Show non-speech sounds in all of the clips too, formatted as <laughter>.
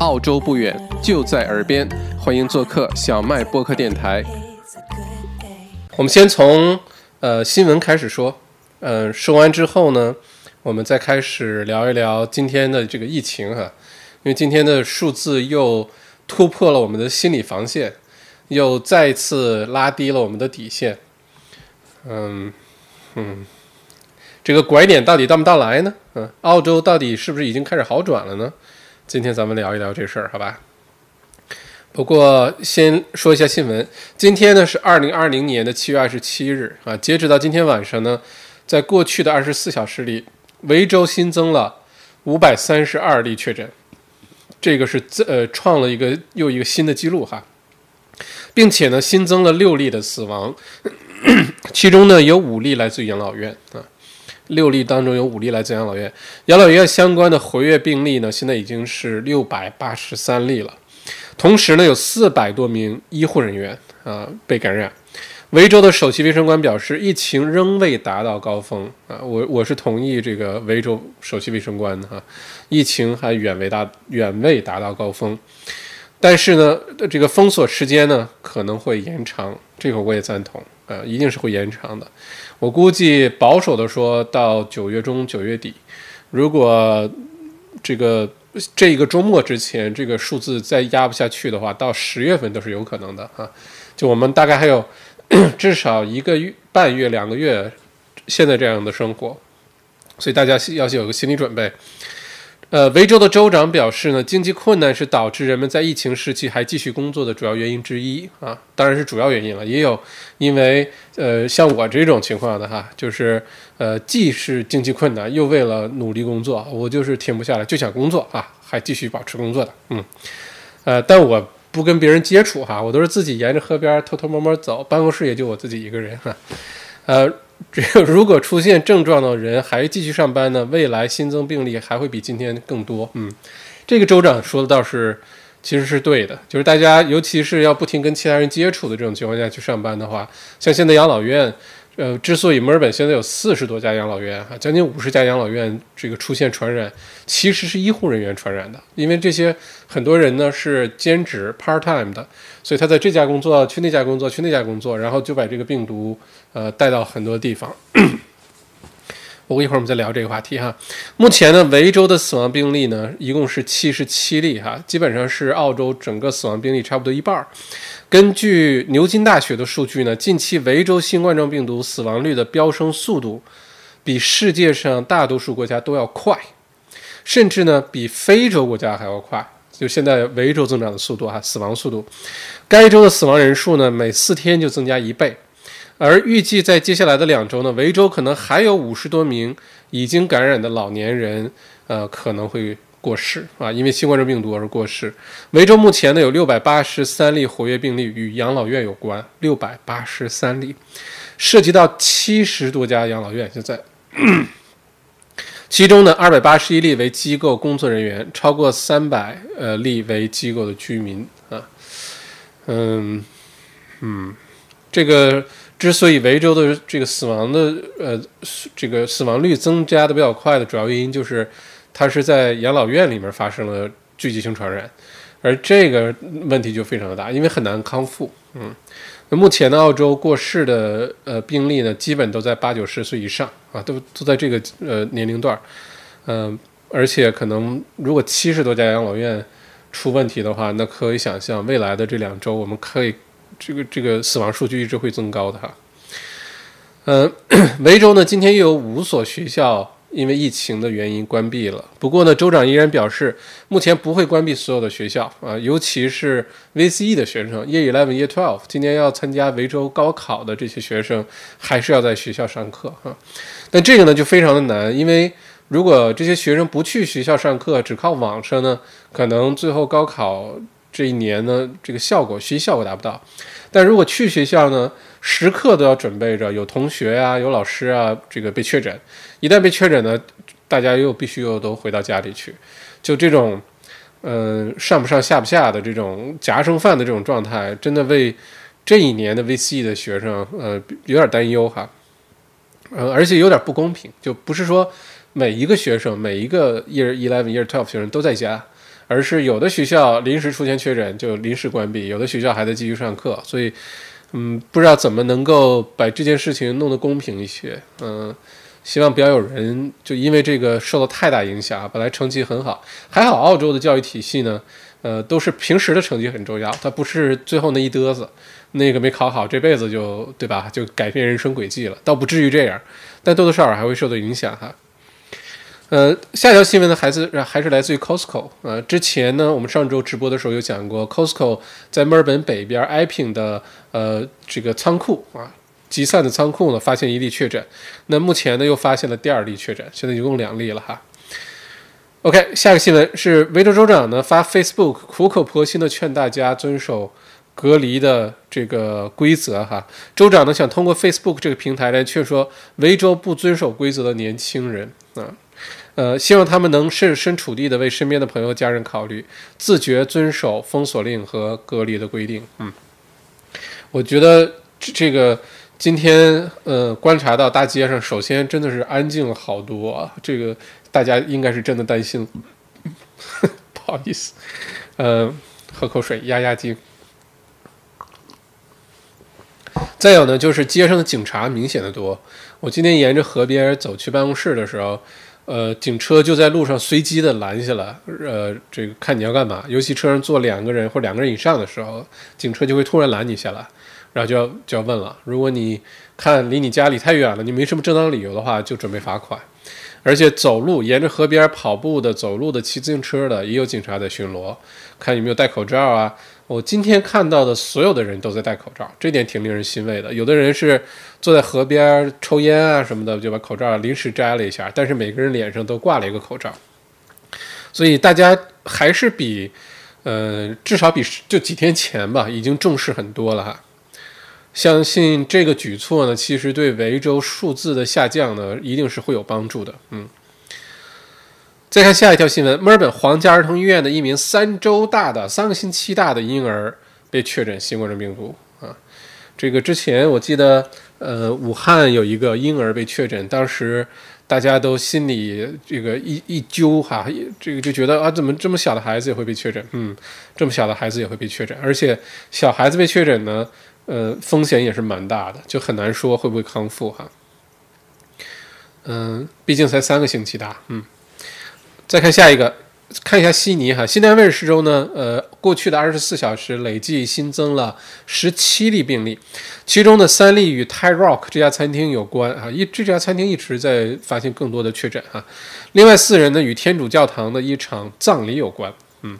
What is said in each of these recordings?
澳洲不远，就在耳边，欢迎做客小麦播客电台。我们先从呃新闻开始说，嗯，说完之后呢，我们再开始聊一聊今天的这个疫情哈，因为今天的数字又突破了我们的心理防线，又再次拉低了我们的底线。嗯嗯，这个拐点到底到不到来呢？嗯，澳洲到底是不是已经开始好转了呢？今天咱们聊一聊这事儿，好吧？不过先说一下新闻，今天呢是二零二零年的七月二十七日啊，截止到今天晚上呢，在过去的二十四小时里，维州新增了五百三十二例确诊，这个是呃创了一个又一个新的记录哈，并且呢新增了六例的死亡，<coughs> 其中呢有五例来自于养老院啊。六例当中有五例来自养老院，养老院相关的活跃病例呢，现在已经是六百八十三例了。同时呢，有四百多名医护人员啊被感染。维州的首席卫生官表示，疫情仍未达到高峰啊。我我是同意这个维州首席卫生官的哈，疫情还远未达远未达到高峰。但是呢，这个封锁时间呢可能会延长，这个我也赞同啊，一定是会延长的。我估计保守的说到九月中、九月底，如果这个这一个周末之前这个数字再压不下去的话，到十月份都是有可能的啊。就我们大概还有 <clears throat> 至少一个月、半月、两个月，现在这样的生活，所以大家要有个心理准备。呃，维州的州长表示呢，经济困难是导致人们在疫情时期还继续工作的主要原因之一啊，当然是主要原因了，也有因为呃像我这种情况的哈，就是呃既是经济困难，又为了努力工作，我就是停不下来，就想工作啊，还继续保持工作的，嗯，呃，但我不跟别人接触哈，我都是自己沿着河边偷偷摸摸走，办公室也就我自己一个人哈，呃。只有如果出现症状的人还继续上班呢，未来新增病例还会比今天更多。嗯，这个州长说的倒是其实是对的，就是大家尤其是要不停跟其他人接触的这种情况下去上班的话，像现在养老院。呃，之所以墨尔本现在有四十多家养老院，哈，将近五十家养老院这个出现传染，其实是医护人员传染的，因为这些很多人呢是兼职 part time 的，所以他在这家工作，去那家工作，去那家工作，然后就把这个病毒呃带到很多地方。不过一会儿我们再聊这个话题哈。目前呢，维州的死亡病例呢一共是七十七例哈，基本上是澳洲整个死亡病例差不多一半儿。根据牛津大学的数据呢，近期维州新冠状病毒死亡率的飙升速度比世界上大多数国家都要快，甚至呢比非洲国家还要快。就现在维州增长的速度哈，死亡速度，该州的死亡人数呢每四天就增加一倍。而预计在接下来的两周呢，维州可能还有五十多名已经感染的老年人，呃，可能会过世啊，因为新冠状病毒而过世。维州目前呢有六百八十三例活跃病例与养老院有关，六百八十三例，涉及到七十多家养老院。现在，其中呢二百八十一例为机构工作人员，超过三百呃例为机构的居民啊，嗯嗯，这个。之所以维州的这个死亡的呃这个死亡率增加的比较快的主要原因就是，它是在养老院里面发生了聚集性传染，而这个问题就非常的大，因为很难康复。嗯，那目前呢，澳洲过世的呃病例呢，基本都在八九十岁以上啊，都都在这个呃年龄段。嗯，而且可能如果七十多家养老院出问题的话，那可以想象未来的这两周我们可以。这个这个死亡数据一直会增高的哈，嗯，维州呢今天又有五所学校因为疫情的原因关闭了。不过呢，州长依然表示，目前不会关闭所有的学校啊，尤其是 VCE 的学生，Year Eleven、Year Twelve，今年要参加维州高考的这些学生，还是要在学校上课哈。但这个呢就非常的难，因为如果这些学生不去学校上课，只靠网上呢，可能最后高考。这一年呢，这个效果学习效果达不到。但如果去学校呢，时刻都要准备着有同学啊、有老师啊，这个被确诊。一旦被确诊呢，大家又必须又都回到家里去。就这种，嗯，上不上下不下的这种夹生饭的这种状态，真的为这一年的 VCE 的学生，呃，有点担忧哈。呃，而且有点不公平，就不是说每一个学生、每一个 Year Eleven、Year Twelve 学生都在家。而是有的学校临时出现确诊就临时关闭，有的学校还在继续上课，所以，嗯，不知道怎么能够把这件事情弄得公平一些，嗯，希望不要有人就因为这个受到太大影响。本来成绩很好，还好澳洲的教育体系呢，呃，都是平时的成绩很重要，它不是最后那一嘚瑟，那个没考好，这辈子就对吧，就改变人生轨迹了，倒不至于这样，但多多少少还会受到影响哈。呃，下一条新闻呢，还是还是来自于 Costco。呃，之前呢，我们上周直播的时候有讲过，Costco 在墨尔本北边 Iping 的呃这个仓库啊，集散的仓库呢，发现一例确诊。那目前呢，又发现了第二例确诊，现在一共两例了哈。OK，下一个新闻是维州州长呢发 Facebook 苦口婆心的劝大家遵守隔离的这个规则哈。州长呢想通过 Facebook 这个平台来劝说维州不遵守规则的年轻人啊。呃希望他们能设身处地的为身边的朋友、家人考虑，自觉遵守封锁令和隔离的规定。嗯，我觉得这个今天呃观察到大街上，首先真的是安静了好多啊。这个大家应该是真的担心，<laughs> 不好意思，呃，喝口水压压惊。再有呢，就是街上的警察明显的多。我今天沿着河边走去办公室的时候。呃，警车就在路上随机的拦下来，呃，这个看你要干嘛。尤其车上坐两个人或两个人以上的时候，警车就会突然拦你下来，然后就要就要问了。如果你看离你家里太远了，你没什么正当理由的话，就准备罚款。而且走路沿着河边跑步的、走路的、骑自行车的，也有警察在巡逻，看有没有戴口罩啊。我今天看到的所有的人都在戴口罩，这点挺令人欣慰的。有的人是坐在河边抽烟啊什么的，就把口罩临时摘了一下，但是每个人脸上都挂了一个口罩，所以大家还是比，呃，至少比就几天前吧，已经重视很多了哈。相信这个举措呢，其实对维州数字的下降呢，一定是会有帮助的。嗯。再看下一条新闻，墨尔本皇家儿童医院的一名三周大的、三个星期大的婴儿被确诊新冠状病毒啊。这个之前我记得，呃，武汉有一个婴儿被确诊，当时大家都心里这个一一揪哈，这个就觉得啊，怎么这么小的孩子也会被确诊？嗯，这么小的孩子也会被确诊，而且小孩子被确诊呢，呃，风险也是蛮大的，就很难说会不会康复哈。嗯，毕竟才三个星期大，嗯。再看下一个，看一下悉尼哈，新南威尔士州呢，呃，过去的二十四小时累计新增了十七例病例，其中的三例与 Thai Rock 这家餐厅有关啊，一这家餐厅一直在发现更多的确诊哈，另外四人呢与天主教堂的一场葬礼有关，嗯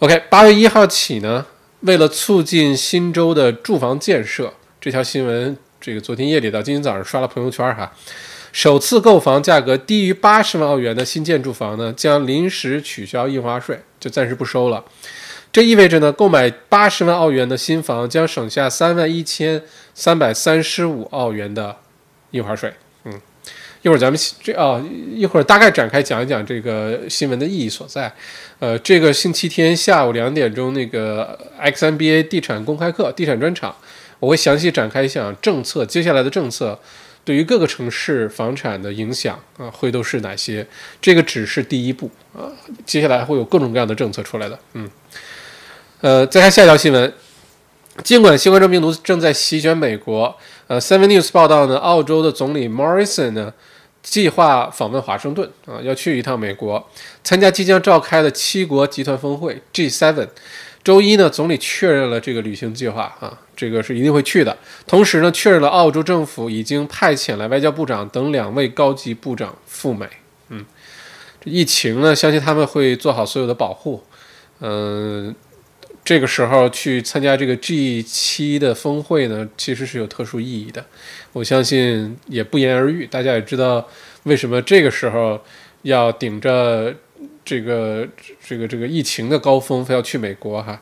，OK，八月一号起呢，为了促进新州的住房建设，这条新闻这个昨天夜里到今天早上刷了朋友圈哈。首次购房价格低于八十万澳元的新建住房呢，将临时取消印花税，就暂时不收了。这意味着呢，购买八十万澳元的新房将省下三万一千三百三十五澳元的印花税。嗯，一会儿咱们这啊，一会儿大概展开讲一讲这个新闻的意义所在。呃，这个星期天下午两点钟那个 XNBA 地产公开课、地产专场，我会详细展开讲政策，接下来的政策。对于各个城市房产的影响啊，会都是哪些？这个只是第一步啊，接下来会有各种各样的政策出来的。嗯，呃，再看下一条新闻。尽管新冠状病毒正在席卷美国，呃，Seven News 报道呢，澳洲的总理 Morrison 呢，计划访问华盛顿啊，要去一趟美国，参加即将召开的七国集团峰会 G7。周一呢，总理确认了这个旅行计划啊，这个是一定会去的。同时呢，确认了澳洲政府已经派遣了外交部长等两位高级部长赴美。嗯，这疫情呢，相信他们会做好所有的保护。嗯，这个时候去参加这个 G 七的峰会呢，其实是有特殊意义的。我相信也不言而喻，大家也知道为什么这个时候要顶着。这个这个这个疫情的高峰，非要去美国哈，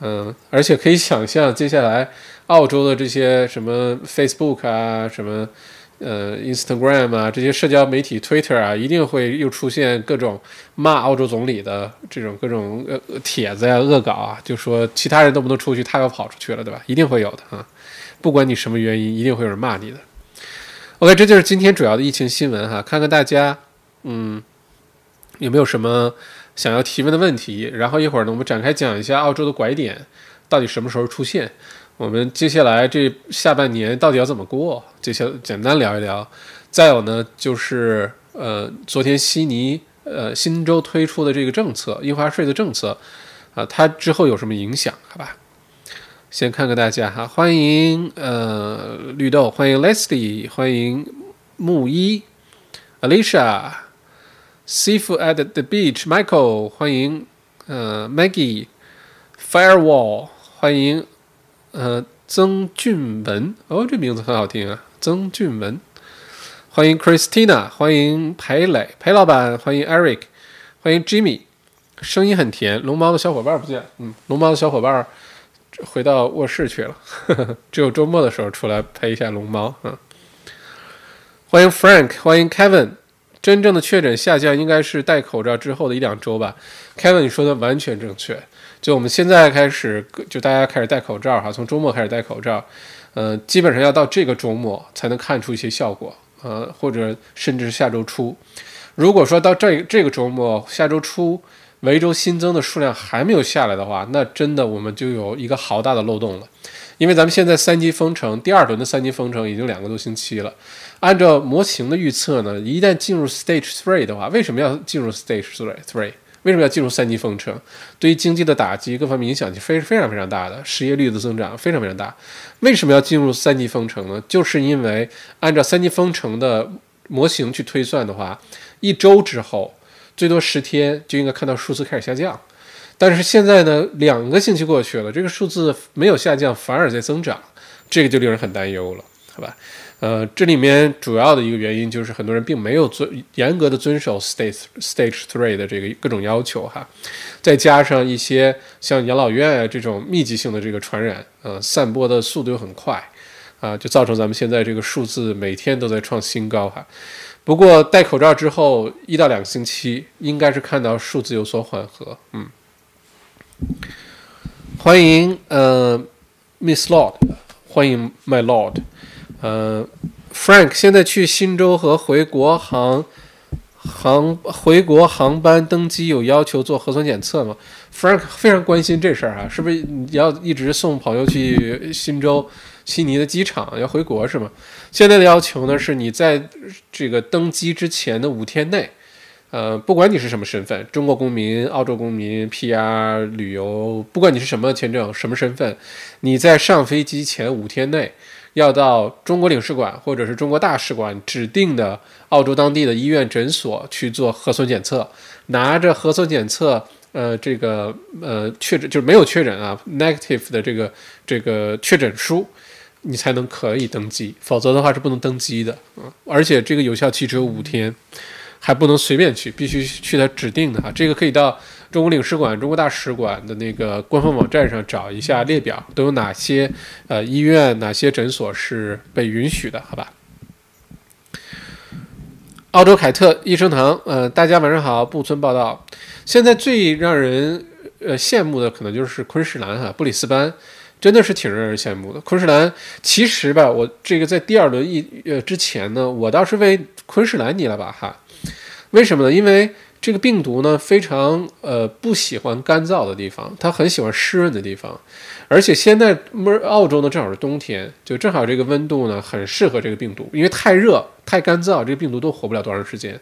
嗯，而且可以想象，接下来澳洲的这些什么 Facebook 啊，什么呃 Instagram 啊，这些社交媒体 Twitter 啊，一定会又出现各种骂澳洲总理的这种各种呃帖子呀、恶搞啊，就说其他人都不能出去，他又跑出去了，对吧？一定会有的啊，不管你什么原因，一定会有人骂你的。OK，这就是今天主要的疫情新闻哈，看看大家，嗯。有没有什么想要提问的问题？然后一会儿呢，我们展开讲一下澳洲的拐点到底什么时候出现。我们接下来这下半年到底要怎么过？这些简单聊一聊。再有呢，就是呃，昨天悉尼呃新州推出的这个政策，印花税的政策啊，它之后有什么影响？好吧，先看看大家哈，欢迎呃绿豆，欢迎 Leslie，欢迎木一，Alicia Seafood at the beach，Michael，欢迎呃 Maggie，Firewall，欢迎。呃，曾俊文哦，这名字很好听啊，曾俊文，欢迎 Christina，欢迎裴磊，裴老板，欢迎 Eric，欢迎 Jimmy，声音很甜。龙猫的小伙伴不见，嗯，龙猫的小伙伴回到卧室去了，呵 <laughs> 呵只有周末的时候出来陪一下龙猫。嗯，欢迎 Frank，欢迎 Kevin。真正的确诊下降应该是戴口罩之后的一两周吧，Kevin，你说的完全正确。就我们现在开始，就大家开始戴口罩哈，从周末开始戴口罩，呃，基本上要到这个周末才能看出一些效果，呃，或者甚至下周初。如果说到这这个周末，下周初维州新增的数量还没有下来的话，那真的我们就有一个好大的漏洞了，因为咱们现在三级封城，第二轮的三级封城已经两个多星期了。按照模型的预测呢，一旦进入 Stage Three 的话，为什么要进入 Stage Three？Three 为什么要进入三级封城？对于经济的打击，各方面影响是非非常非常大的，失业率的增长非常非常大。为什么要进入三级封城呢？就是因为按照三级封城的模型去推算的话，一周之后，最多十天就应该看到数字开始下降。但是现在呢，两个星期过去了，这个数字没有下降，反而在增长，这个就令人很担忧了，好吧？呃，这里面主要的一个原因就是很多人并没有遵严格的遵守 stage stage three 的这个各种要求哈，再加上一些像养老院啊这种密集性的这个传染，呃，散播的速度又很快，啊，就造成咱们现在这个数字每天都在创新高哈。不过戴口罩之后一到两个星期，应该是看到数字有所缓和，嗯。欢迎呃，Miss Lord，欢迎 My Lord。呃，Frank，现在去新州和回国航航回国航班登机有要求做核酸检测吗？Frank 非常关心这事儿啊，是不是你要一直送朋友去新州悉尼的机场要回国是吗？现在的要求呢是你在这个登机之前的五天内，呃，不管你是什么身份，中国公民、澳洲公民、PR 旅游，不管你是什么签证、什么身份，你在上飞机前五天内。要到中国领事馆或者是中国大使馆指定的澳洲当地的医院诊所去做核酸检测，拿着核酸检测，呃，这个呃确诊就是没有确诊啊，negative 的这个这个确诊书，你才能可以登机，否则的话是不能登机的嗯。而且这个有效期只有五天，还不能随便去，必须去他指定的哈。这个可以到。中国领事馆、中国大使馆的那个官方网站上找一下列表，都有哪些呃医院、哪些诊所是被允许的？好吧。澳洲凯特益生堂，呃，大家晚上好，布村报道。现在最让人呃羡慕的，可能就是昆士兰哈，布里斯班，真的是挺让人羡慕的。昆士兰其实吧，我这个在第二轮一呃之前呢，我倒是为昆士兰捏了把汗。为什么呢？因为这个病毒呢，非常呃不喜欢干燥的地方，它很喜欢湿润的地方，而且现在墨澳洲呢正好是冬天，就正好这个温度呢很适合这个病毒，因为太热太干燥，这个病毒都活不了多长时间。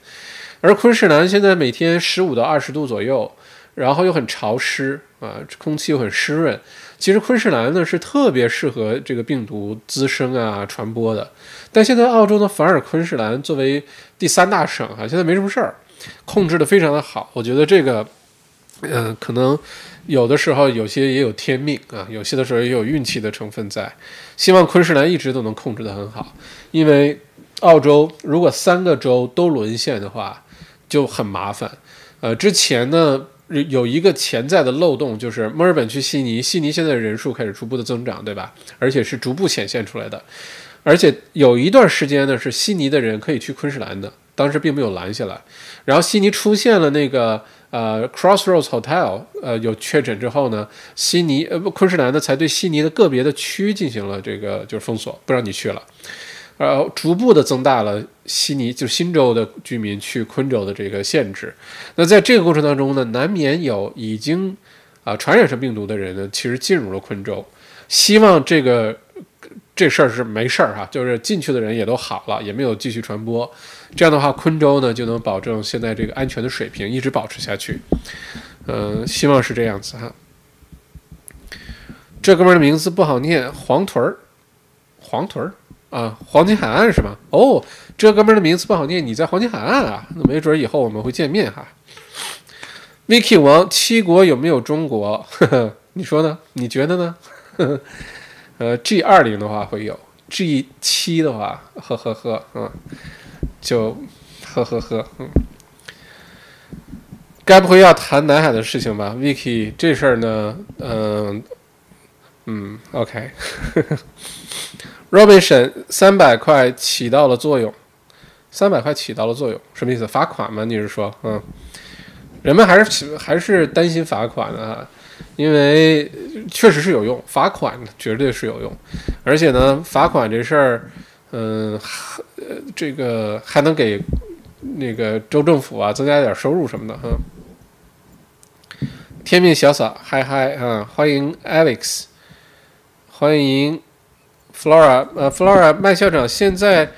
而昆士兰现在每天十五到二十度左右，然后又很潮湿啊，空气又很湿润，其实昆士兰呢是特别适合这个病毒滋生啊传播的。但现在澳洲呢，反而昆士兰作为第三大省啊，现在没什么事儿。控制的非常的好，我觉得这个，嗯，可能有的时候有些也有天命啊，有些的时候也有运气的成分在。希望昆士兰一直都能控制得很好，因为澳洲如果三个州都沦陷的话就很麻烦。呃，之前呢有一个潜在的漏洞，就是墨尔本去悉尼，悉尼现在人数开始逐步的增长，对吧？而且是逐步显现出来的。而且有一段时间呢，是悉尼的人可以去昆士兰的。当时并没有拦下来，然后悉尼出现了那个呃 Crossroads Hotel 呃有确诊之后呢，悉尼呃昆士兰呢才对悉尼的个别的区进行了这个就是封锁，不让你去了。呃，逐步的增大了悉尼就新州的居民去昆州的这个限制。那在这个过程当中呢，难免有已经啊传染上病毒的人呢，其实进入了昆州。希望这个这事儿是没事儿哈，就是进去的人也都好了，也没有继续传播。这样的话，昆州呢就能保证现在这个安全的水平一直保持下去。嗯，希望是这样子哈。这哥们儿的名字不好念，黄屯儿，黄屯儿啊，黄金海岸是吗？哦，这哥们儿的名字不好念，你在黄金海岸啊？那没准以后我们会见面哈。Vicky 王，七国有没有中国？呵呵，你说呢？你觉得呢？呵呵，呃，G 二零的话会有，G 七的话，呵呵呵，嗯，就呵呵呵，嗯，该不会要谈南海的事情吧？Vicky，这事儿呢，嗯。嗯，OK <laughs> Robinson 三百块起到了作用，三百块起到了作用，什么意思？罚款吗？你是说，嗯，人们还是还是担心罚款的，因为确实是有用，罚款绝对是有用，而且呢，罚款这事儿，嗯，呃，这个还能给那个州政府啊增加点收入什么的，哈。天命小嫂，嗨嗨啊，欢迎 Alex。欢迎，Flora，呃，Flora，麦校长，现在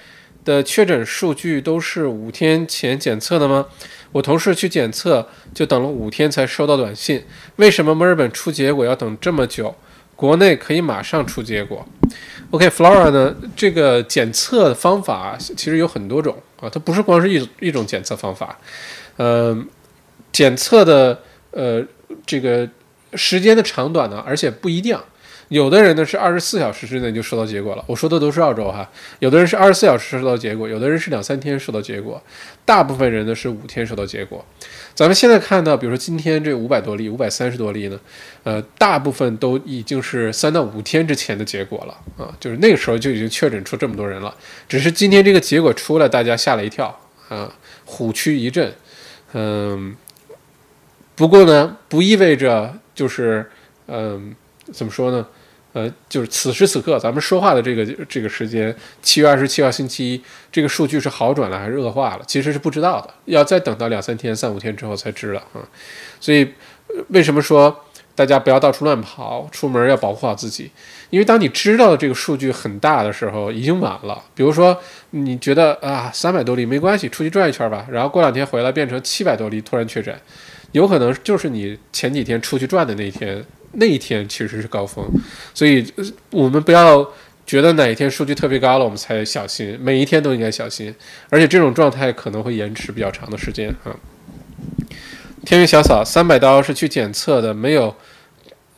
的确诊数据都是五天前检测的吗？我同事去检测，就等了五天才收到短信。为什么墨尔本出结果要等这么久？国内可以马上出结果？OK，Flora 呢？这个检测方法其实有很多种啊，它不是光是一一种检测方法，嗯，检测的呃这个时间的长短呢，而且不一定。有的人呢是二十四小时之内就收到结果了，我说的都是澳洲哈。有的人是二十四小时收到结果，有的人是两三天收到结果，大部分人呢是五天收到结果。咱们现在看到，比如说今天这五百多例、五百三十多例呢，呃，大部分都已经是三到五天之前的结果了啊，就是那个时候就已经确诊出这么多人了。只是今天这个结果出来，大家吓了一跳啊，虎躯一震。嗯，不过呢，不意味着就是嗯，怎么说呢？呃，就是此时此刻咱们说话的这个这个时间，七月二十七号星期一，这个数据是好转了还是恶化了，其实是不知道的，要再等到两三天、三五天之后才知道啊。所以，为什么说大家不要到处乱跑，出门要保护好自己？因为当你知道这个数据很大的时候，已经晚了。比如说，你觉得啊，三百多例没关系，出去转一圈吧，然后过两天回来变成七百多例，突然确诊，有可能就是你前几天出去转的那一天。那一天其实是高峰，所以我们不要觉得哪一天数据特别高了，我们才小心。每一天都应该小心，而且这种状态可能会延迟比较长的时间啊。天云小嫂，三百刀是去检测的，没有。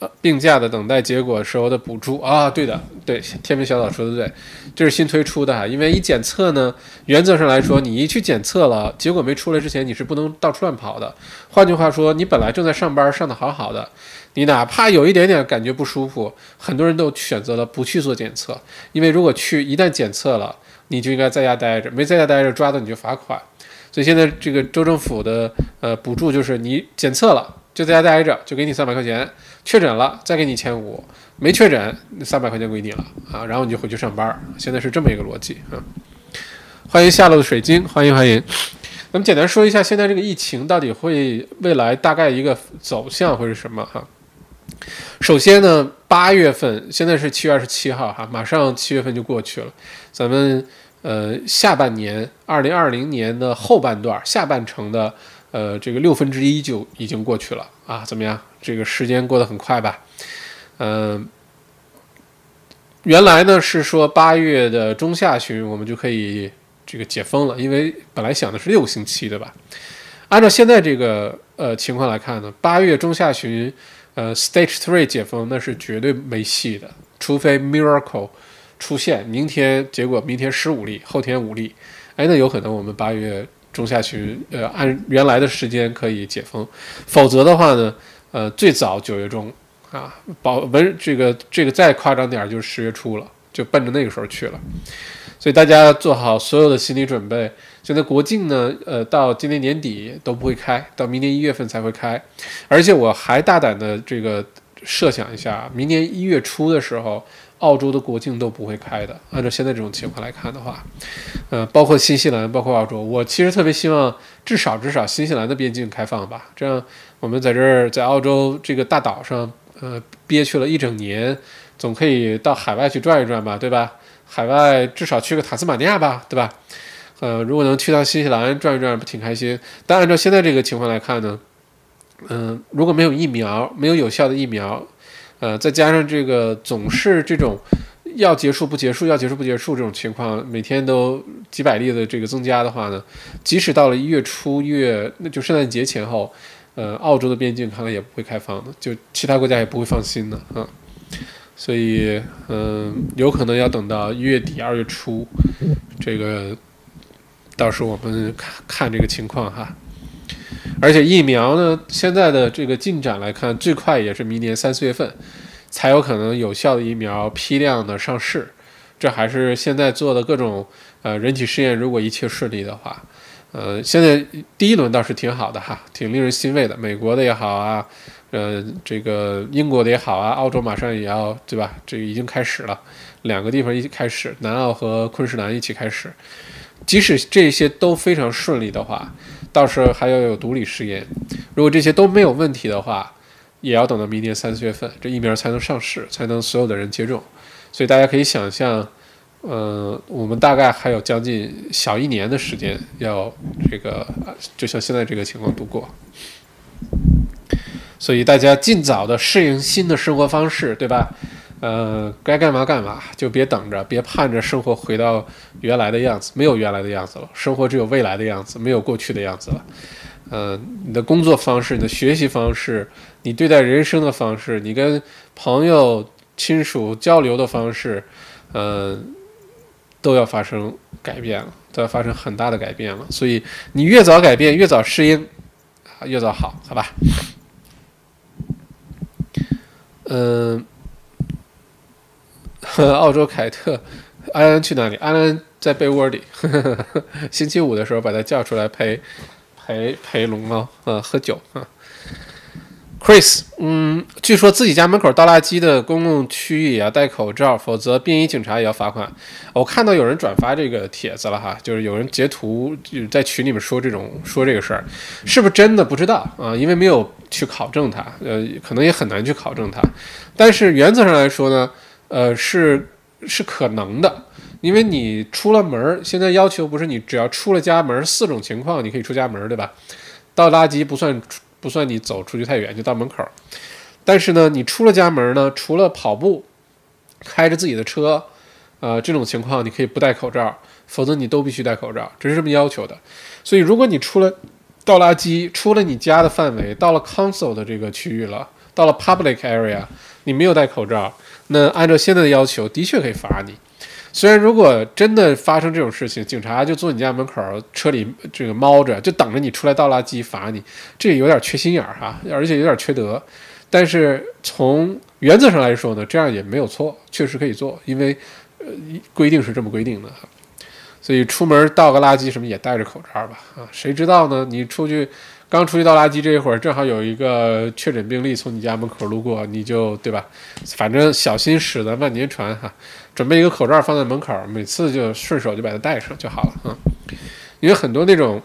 呃，病假的等待结果时候的补助啊，对的，对，天明小岛说的对，这是新推出的哈，因为一检测呢，原则上来说，你一去检测了，结果没出来之前，你是不能到处乱跑的。换句话说，你本来正在上班，上的好好的，你哪怕有一点点感觉不舒服，很多人都选择了不去做检测，因为如果去，一旦检测了，你就应该在家待着，没在家待着，抓到你就罚款。所以现在这个州政府的呃补助就是你检测了。就在家待着，就给你三百块钱。确诊了，再给你一千五；没确诊，三百块钱归你了啊。然后你就回去上班。现在是这么一个逻辑啊。欢迎下落的水晶，欢迎欢迎。咱们简单说一下，现在这个疫情到底会未来大概一个走向会是什么哈？首先呢，八月份现在是七月二十七号哈，马上七月份就过去了。咱们呃下半年，二零二零年的后半段下半程的。呃，这个六分之一就已经过去了啊，怎么样？这个时间过得很快吧？嗯，原来呢是说八月的中下旬我们就可以这个解封了，因为本来想的是六星期对吧？按照现在这个呃情况来看呢，八月中下旬呃 Stage Three 解封那是绝对没戏的，除非 Miracle 出现，明天结果明天十五例，后天五例，哎，那有可能我们八月。中下旬，呃，按原来的时间可以解封，否则的话呢，呃，最早九月中啊，保文这个这个再夸张点就是十月初了，就奔着那个时候去了。所以大家做好所有的心理准备。现在国境呢，呃，到今年年底都不会开，到明年一月份才会开。而且我还大胆的这个设想一下，明年一月初的时候，澳洲的国境都不会开的。按照现在这种情况来看的话，呃，包括新西兰，包括澳洲，我其实特别希望至少至少新西兰的边境开放吧，这样我们在这儿在澳洲这个大岛上，呃，憋屈了一整年，总可以到海外去转一转吧，对吧？海外至少去个塔斯马尼亚吧，对吧？呃，如果能去到新西兰转一转，不挺开心？但按照现在这个情况来看呢，嗯，如果没有疫苗，没有有效的疫苗，呃，再加上这个总是这种要结束不结束，要结束不结束这种情况，每天都几百例的这个增加的话呢，即使到了一月初、一月，那就圣诞节前后，呃，澳洲的边境看来也不会开放的，就其他国家也不会放心的啊。所以，嗯，有可能要等到一月底、二月初，这个。到时候我们看看这个情况哈，而且疫苗呢，现在的这个进展来看，最快也是明年三四月份才有可能有效的疫苗批量的上市。这还是现在做的各种呃人体试验，如果一切顺利的话，呃，现在第一轮倒是挺好的哈，挺令人欣慰的。美国的也好啊，呃，这个英国的也好啊，澳洲马上也要对吧？这已经开始了，两个地方一起开始，南澳和昆士兰一起开始。即使这些都非常顺利的话，到时候还要有独立试验。如果这些都没有问题的话，也要等到明年三四月份，这疫苗才能上市，才能所有的人接种。所以大家可以想象，呃，我们大概还有将近小一年的时间，要这个就像现在这个情况度过。所以大家尽早的适应新的生活方式，对吧？呃，该干嘛干嘛，就别等着，别盼着生活回到原来的样子，没有原来的样子了，生活只有未来的样子，没有过去的样子了。呃，你的工作方式，你的学习方式，你对待人生的方式，你跟朋友、亲属交流的方式，呃，都要发生改变了，都要发生很大的改变了。所以你越早改变，越早适应，越早好，好吧？嗯。澳洲凯特，安安去哪里？安安在被窝里。<laughs> 星期五的时候把他叫出来陪陪陪龙猫，呃，喝酒啊。Chris，嗯，据说自己家门口倒垃圾的公共区域也要戴口罩，否则便衣警察也要罚款。我看到有人转发这个帖子了哈，就是有人截图就在群里面说这种说这个事儿，是不是真的不知道啊？因为没有去考证它，呃，可能也很难去考证它。但是原则上来说呢。呃，是是可能的，因为你出了门现在要求不是你只要出了家门四种情况你可以出家门对吧？倒垃圾不算不算你走出去太远，就到门口。但是呢，你出了家门呢，除了跑步、开着自己的车，呃，这种情况你可以不戴口罩，否则你都必须戴口罩，这是这么要求的。所以，如果你出了倒垃圾，出了你家的范围，到了 council 的这个区域了，到了 public area，你没有戴口罩。那按照现在的要求，的确可以罚你。虽然如果真的发生这种事情，警察就坐你家门口，车里这个猫着，就等着你出来倒垃圾罚你，这有点缺心眼儿哈，而且有点缺德。但是从原则上来说呢，这样也没有错，确实可以做，因为呃规定是这么规定的哈。所以出门倒个垃圾什么也戴着口罩吧啊，谁知道呢？你出去。刚出去倒垃圾这一会儿，正好有一个确诊病例从你家门口路过，你就对吧？反正小心驶得万年船哈，准备一个口罩放在门口，每次就顺手就把它戴上就好了啊。因为很多那种，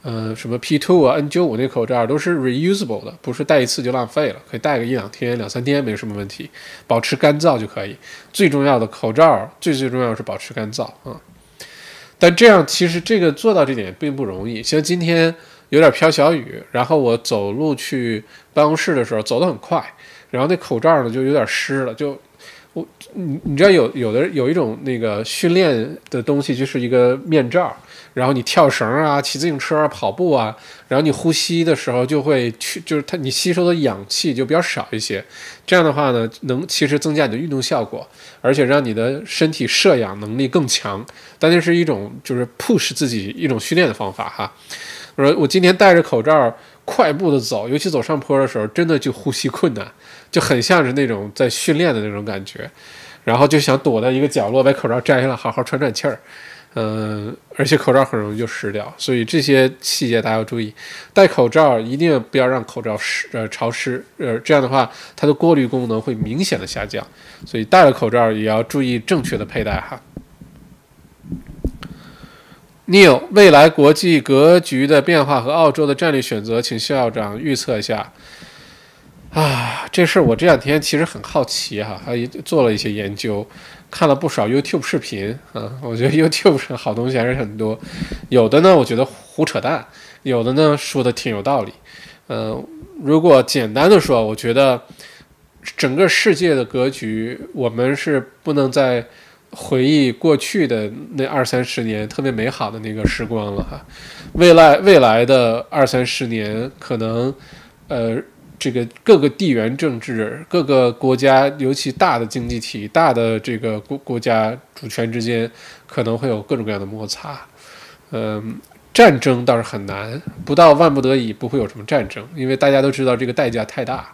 呃，什么 P2 啊、N95 那口罩都是 reusable 的，不是戴一次就浪费了，可以戴个一两天、两三天没什么问题，保持干燥就可以。最重要的口罩最最重要是保持干燥啊。但这样其实这个做到这点并不容易，像今天。有点飘小雨，然后我走路去办公室的时候走得很快，然后那口罩呢就有点湿了，就我你你知道有有的有一种那个训练的东西就是一个面罩，然后你跳绳啊、骑自行车啊、跑步啊，然后你呼吸的时候就会去，就是它你吸收的氧气就比较少一些，这样的话呢能其实增加你的运动效果，而且让你的身体摄氧能力更强，但那是一种就是 push 自己一种训练的方法哈。我说我今天戴着口罩快步的走，尤其走上坡的时候，真的就呼吸困难，就很像是那种在训练的那种感觉，然后就想躲在一个角落把口罩摘下来，好好喘喘气儿，嗯，而且口罩很容易就湿掉，所以这些细节大家要注意。戴口罩一定不要让口罩湿呃潮湿，呃这样的话它的过滤功能会明显的下降。所以戴了口罩也要注意正确的佩戴哈。Neil，未来国际格局的变化和澳洲的战略选择，请校长预测一下。啊，这事儿我这两天其实很好奇哈，还做了一些研究，看了不少 YouTube 视频啊。我觉得 YouTube 上好东西还是很多，有的呢我觉得胡扯淡，有的呢说的挺有道理。嗯，如果简单的说，我觉得整个世界的格局，我们是不能再回忆过去的那二三十年特别美好的那个时光了哈。未来未来的二三十年，可能呃。这个各个地缘政治、各个国家，尤其大的经济体、大的这个国国家主权之间，可能会有各种各样的摩擦。嗯，战争倒是很难，不到万不得已不会有什么战争，因为大家都知道这个代价太大，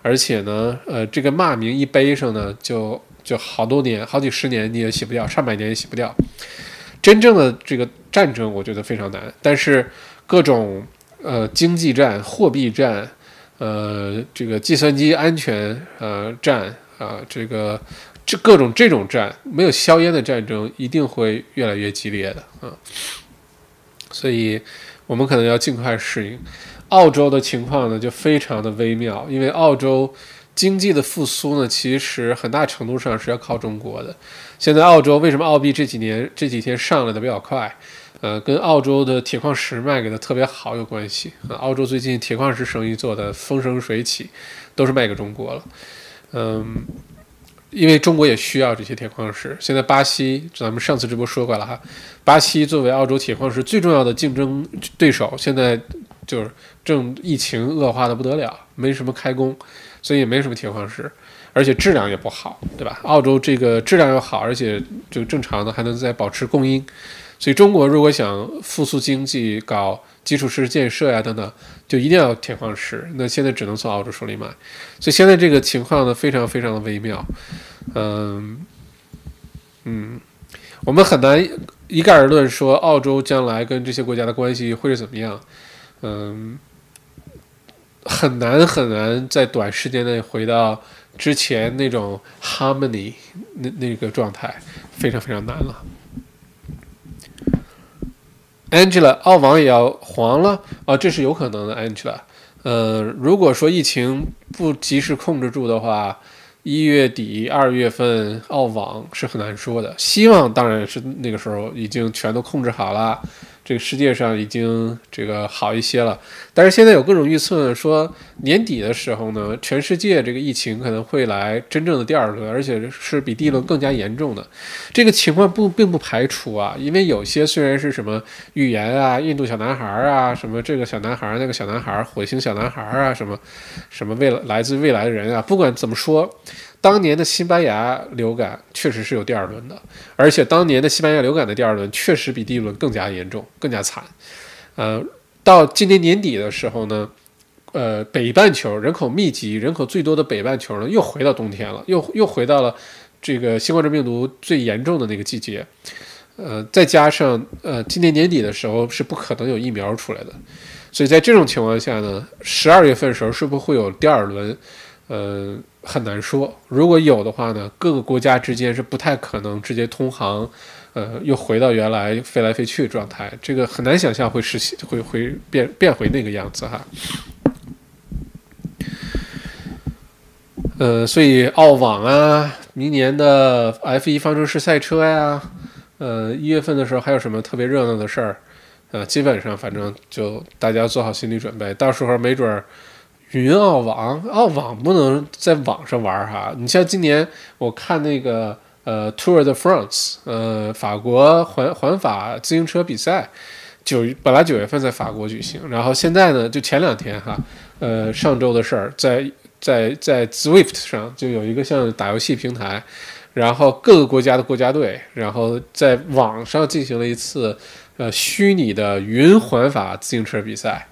而且呢，呃，这个骂名一背上呢，就就好多年、好几十年你也洗不掉，上百年也洗不掉。真正的这个战争，我觉得非常难，但是各种呃经济战、货币战。呃，这个计算机安全呃战啊，这个这各种这种战，没有硝烟的战争一定会越来越激烈的啊，所以我们可能要尽快适应。澳洲的情况呢就非常的微妙，因为澳洲经济的复苏呢，其实很大程度上是要靠中国的。现在澳洲为什么澳币这几年这几天上来的比较快？呃，跟澳洲的铁矿石卖给的特别好有关系啊。澳洲最近铁矿石生意做的风生水起，都是卖给中国了。嗯，因为中国也需要这些铁矿石。现在巴西，咱们上次直播说过了哈，巴西作为澳洲铁矿石最重要的竞争对手，现在就是正疫情恶化的不得了，没什么开工，所以也没什么铁矿石，而且质量也不好，对吧？澳洲这个质量又好，而且就正常的还能再保持供应。所以，中国如果想复苏经济、搞基础设施建设呀等等，就一定要铁矿石。那现在只能从澳洲手里买。所以现在这个情况呢，非常非常的微妙。嗯嗯，我们很难一概而论说澳洲将来跟这些国家的关系会是怎么样。嗯，很难很难在短时间内回到之前那种 harmony 那那个状态，非常非常难了。Angela，澳网也要黄了啊，这是有可能的。Angela，呃，如果说疫情不及时控制住的话，一月底、二月份澳网是很难说的。希望当然是那个时候已经全都控制好了。这个世界上已经这个好一些了，但是现在有各种预测说年底的时候呢，全世界这个疫情可能会来真正的第二轮，而且是比第一轮更加严重的。这个情况不并不排除啊，因为有些虽然是什么预言啊，印度小男孩啊，什么这个小男孩那个小男孩，火星小男孩啊，什么什么未来来自未来的人啊，不管怎么说。当年的西班牙流感确实是有第二轮的，而且当年的西班牙流感的第二轮确实比第一轮更加严重、更加惨。呃，到今年年底的时候呢，呃，北半球人口密集、人口最多的北半球呢，又回到冬天了，又又回到了这个新冠状病毒最严重的那个季节。呃，再加上呃，今年年底的时候是不可能有疫苗出来的，所以在这种情况下呢，十二月份的时候是不是会有第二轮？呃。很难说，如果有的话呢，各个国家之间是不太可能直接通航，呃，又回到原来飞来飞去的状态，这个很难想象会实现，会会变变回那个样子哈。呃，所以澳网啊，明年的 F 一方程式赛车呀，呃，一月份的时候还有什么特别热闹的事儿？呃，基本上反正就大家做好心理准备，到时候没准儿。云澳网，澳网不能在网上玩哈。你像今年我看那个呃 Tour de France，呃法国环环法自行车比赛，九本来九月份在法国举行，然后现在呢就前两天哈，呃上周的事儿，在在在 Zwift 上就有一个像打游戏平台，然后各个国家的国家队，然后在网上进行了一次呃虚拟的云环法自行车比赛。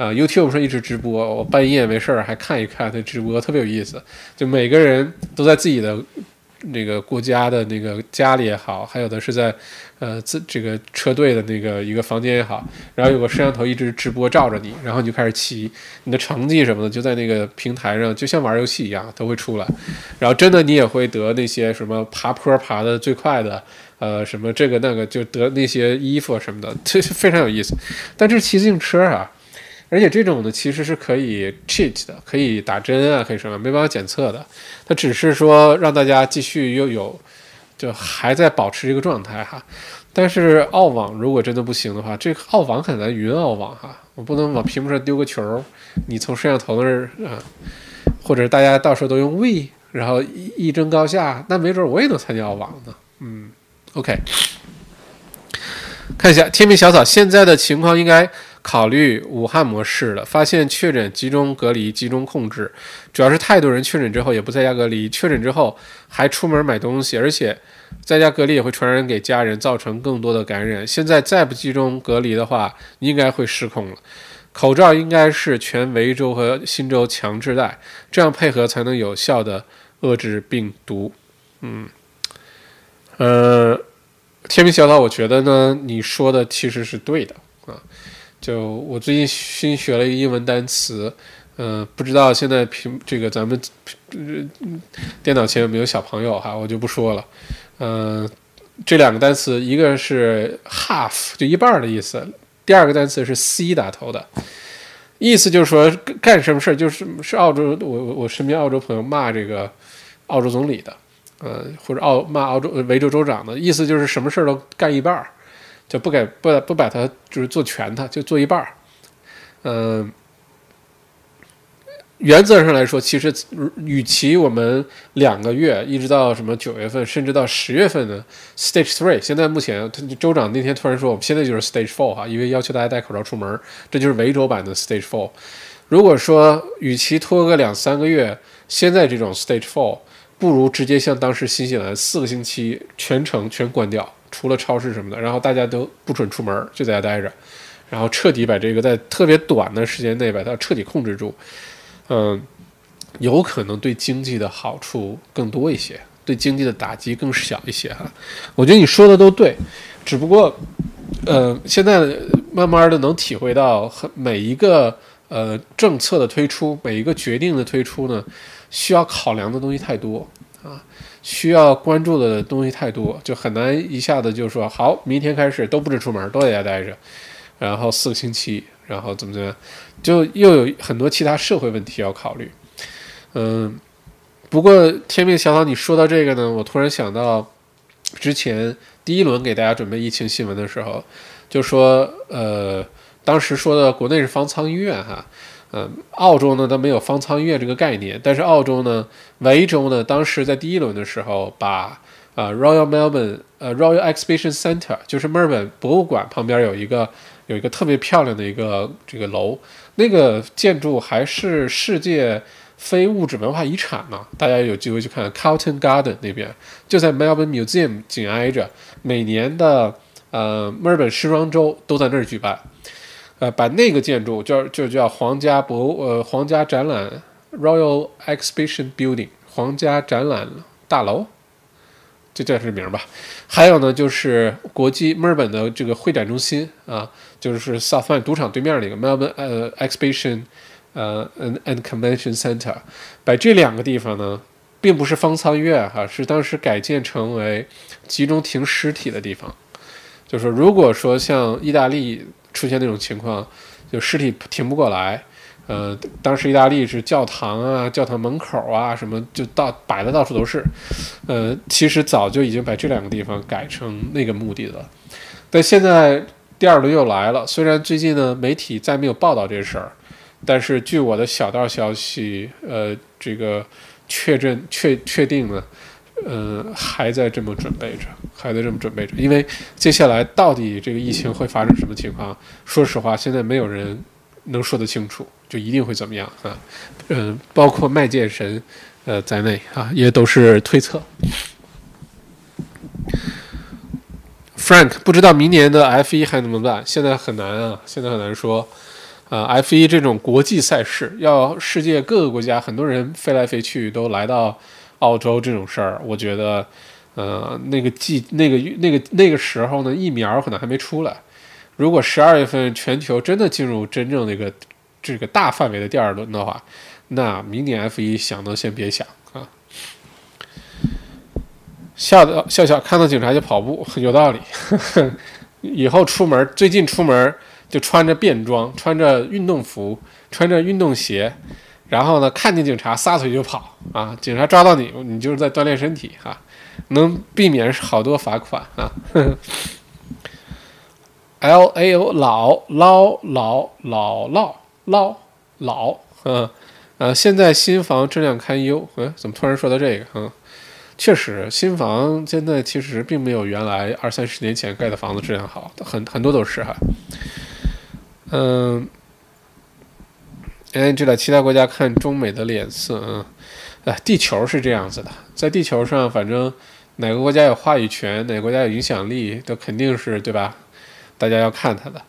啊，YouTube 上一直直播，我半夜没事儿还看一看他直播，特别有意思。就每个人都在自己的那个国家的那个家里也好，还有的是在呃自这个车队的那个一个房间也好，然后有个摄像头一直直播照着你，然后你就开始骑，你的成绩什么的就在那个平台上，就像玩游戏一样都会出来，然后真的你也会得那些什么爬坡爬的最快的，呃什么这个那个就得那些衣服什么的，<laughs> 这非常有意思。但这是骑自行车啊。而且这种呢，其实是可以 cheat 的，可以打针啊，可以什么，没办法检测的。它只是说让大家继续又有，就还在保持这个状态哈。但是澳网如果真的不行的话，这个澳网很难云澳网哈，我不能往屏幕上丢个球，你从摄像头那儿啊，或者大家到时候都用 We，然后一一争高下，那没准我也能参加澳网呢。嗯，OK，看一下天命小草现在的情况应该。考虑武汉模式了，发现确诊集中隔离、集中控制，主要是太多人确诊之后也不在家隔离，确诊之后还出门买东西，而且在家隔离也会传染给家人，造成更多的感染。现在再不集中隔离的话，应该会失控了。口罩应该是全维州和新州强制戴，这样配合才能有效的遏制病毒。嗯，呃，天明小岛，我觉得呢，你说的其实是对的。就我最近新学了一个英文单词，嗯，不知道现在屏这个咱们电脑前有没有小朋友哈，我就不说了。嗯，这两个单词，一个是 half 就一半的意思，第二个单词是 c 打头的，意思就是说干什么事儿，就是是澳洲我我身边澳洲朋友骂这个澳洲总理的，呃，或者澳骂澳洲维州州长的意思就是什么事儿都干一半儿。就不给不不把它就是做全，它就做一半儿。嗯，原则上来说，其实与其我们两个月一直到什么九月份，甚至到十月份的 Stage Three，现在目前州长那天突然说，我们现在就是 Stage Four 哈，因为要求大家戴口罩出门，这就是维州版的 Stage Four。如果说与其拖个两三个月，现在这种 Stage Four，不如直接像当时新西兰四个星期全程全关掉。除了超市什么的，然后大家都不准出门，就在家待着，然后彻底把这个在特别短的时间内把它彻底控制住，嗯，有可能对经济的好处更多一些，对经济的打击更小一些哈。我觉得你说的都对，只不过，呃，现在慢慢的能体会到，每一个呃政策的推出，每一个决定的推出呢，需要考量的东西太多啊。需要关注的东西太多，就很难一下子就说好，明天开始都不准出门，都在家待着，然后四个星期，然后怎么怎么样，就又有很多其他社会问题要考虑。嗯，不过天命小草，你说到这个呢，我突然想到，之前第一轮给大家准备疫情新闻的时候，就说呃，当时说的国内是方舱医院哈。嗯，澳洲呢，它没有方舱医院这个概念，但是澳洲呢，维州呢，当时在第一轮的时候，把啊 Royal Melbourne 呃 Royal Exhibition Center，就是墨尔本博物馆旁边有一个有一个特别漂亮的一个这个楼，那个建筑还是世界非物质文化遗产呢，大家有机会去看 Carlton Garden 那边，就在 Melbourne Museum 紧挨着，每年的呃墨尔本时装周都在那儿举办。呃，把那个建筑叫就叫皇家博呃皇家展览 Royal Exhibition Building 皇家展览大楼，就叫这名吧。还有呢，就是国际墨尔本的这个会展中心啊，就是 Southland 赌场对面那个 Melbourne 呃 Exhibition 呃 and and Convention Center。把这两个地方呢，并不是方舱医院哈，是当时改建成为集中停尸体的地方。就是如果说像意大利。出现那种情况，就尸体停不过来，呃，当时意大利是教堂啊，教堂门口啊，什么就到摆的到处都是，呃，其实早就已经把这两个地方改成那个目的了，但现在第二轮又来了，虽然最近呢媒体再没有报道这事儿，但是据我的小道消息，呃，这个确认确确定了。嗯，还在这么准备着，还在这么准备着，因为接下来到底这个疫情会发生什么情况？说实话，现在没有人能说得清楚，就一定会怎么样啊？嗯，包括麦剑神呃在内啊，也都是推测。Frank 不知道明年的 F 一还怎么办？现在很难啊，现在很难说啊。F 一这种国际赛事，要世界各个国家很多人飞来飞去，都来到。澳洲这种事儿，我觉得，呃，那个季那个那个那个时候呢，疫苗可能还没出来。如果十二月份全球真的进入真正那个这个大范围的第二轮的话，那明年 F 一想都先别想啊。笑的笑笑，看到警察就跑步，<laughs> 有道理。<laughs> 以后出门，最近出门就穿着便装，穿着运动服，穿着运动鞋，然后呢，看见警察撒腿就跑啊！警察抓到你，你就是在锻炼身体哈，能避免好多罚款啊。L A O 老老老老老老老，嗯呃，现在新房质量堪忧，嗯，怎么突然说到这个？嗯。确实，新房现在其实并没有原来二三十年前盖的房子质量好，很很多都是哈。嗯，哎，知道其他国家看中美的脸色，嗯，呃，地球是这样子的，在地球上，反正哪个国家有话语权，哪个国家有影响力，都肯定是对吧？大家要看它的。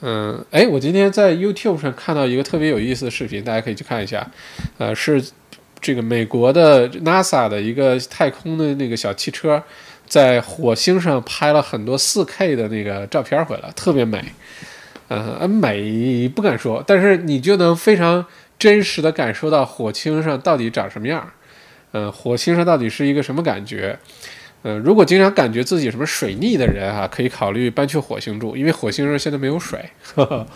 嗯，哎，我今天在 YouTube 上看到一个特别有意思的视频，大家可以去看一下，呃，是。这个美国的 NASA 的一个太空的那个小汽车，在火星上拍了很多 4K 的那个照片回来，特别美。呃，美不敢说，但是你就能非常真实的感受到火星上到底长什么样。嗯，火星上到底是一个什么感觉？嗯，如果经常感觉自己什么水逆的人哈，可以考虑搬去火星住，因为火星上现在没有水。呵 <laughs> 呵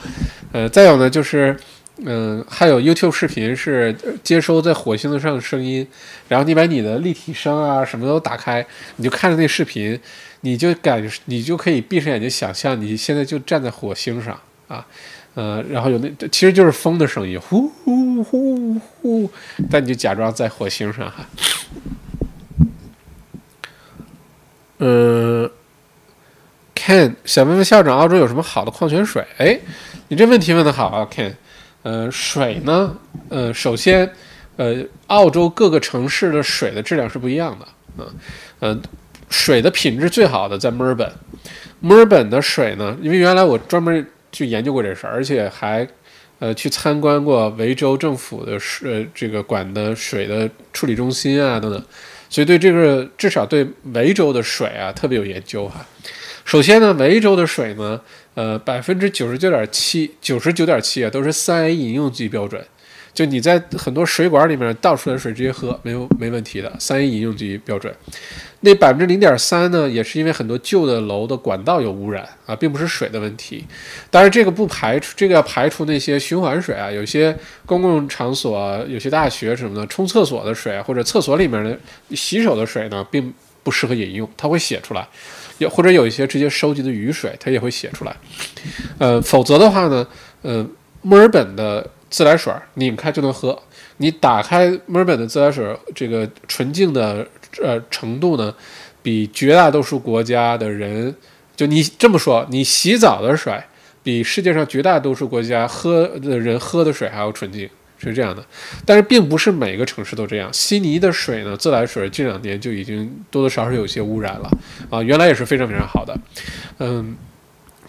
呃，再有呢就是。嗯，还有 YouTube 视频是接收在火星上的声音，然后你把你的立体声啊什么都打开，你就看着那视频，你就感你就可以闭上眼睛想象你现在就站在火星上啊，呃，然后有那其实就是风的声音，呼呼呼呼，但你就假装在火星上哈。嗯，Ken 想问问校长，澳洲有什么好的矿泉水？哎，你这问题问的好啊，Ken。呃，水呢？呃，首先，呃，澳洲各个城市的水的质量是不一样的。嗯，呃，水的品质最好的在墨尔本。墨尔本的水呢，因为原来我专门去研究过这事儿，而且还呃去参观过维州政府的水这个管的水的处理中心啊等等，所以对这个至少对维州的水啊特别有研究哈。首先呢，维州的水呢。呃，百分之九十九点七，九十九点七啊，都是三 A 饮用级标准。就你在很多水管里面倒出来的水直接喝，没有没问题的，三 A 饮用级标准。那百分之零点三呢，也是因为很多旧的楼的管道有污染啊，并不是水的问题。当然，这个不排除，这个要排除那些循环水啊，有些公共场所、有些大学什么的冲厕所的水或者厕所里面的洗手的水呢，并不适合饮用，它会写出来。有或者有一些直接收集的雨水，它也会写出来。呃，否则的话呢，呃，墨尔本的自来水拧开就能喝。你打开墨尔本的自来水，这个纯净的呃程度呢，比绝大多数国家的人，就你这么说，你洗澡的水比世界上绝大多数国家喝的人喝的水还要纯净。是这样的，但是并不是每个城市都这样。悉尼的水呢，自来水近两年就已经多多少少有些污染了啊，原来也是非常非常好的。嗯，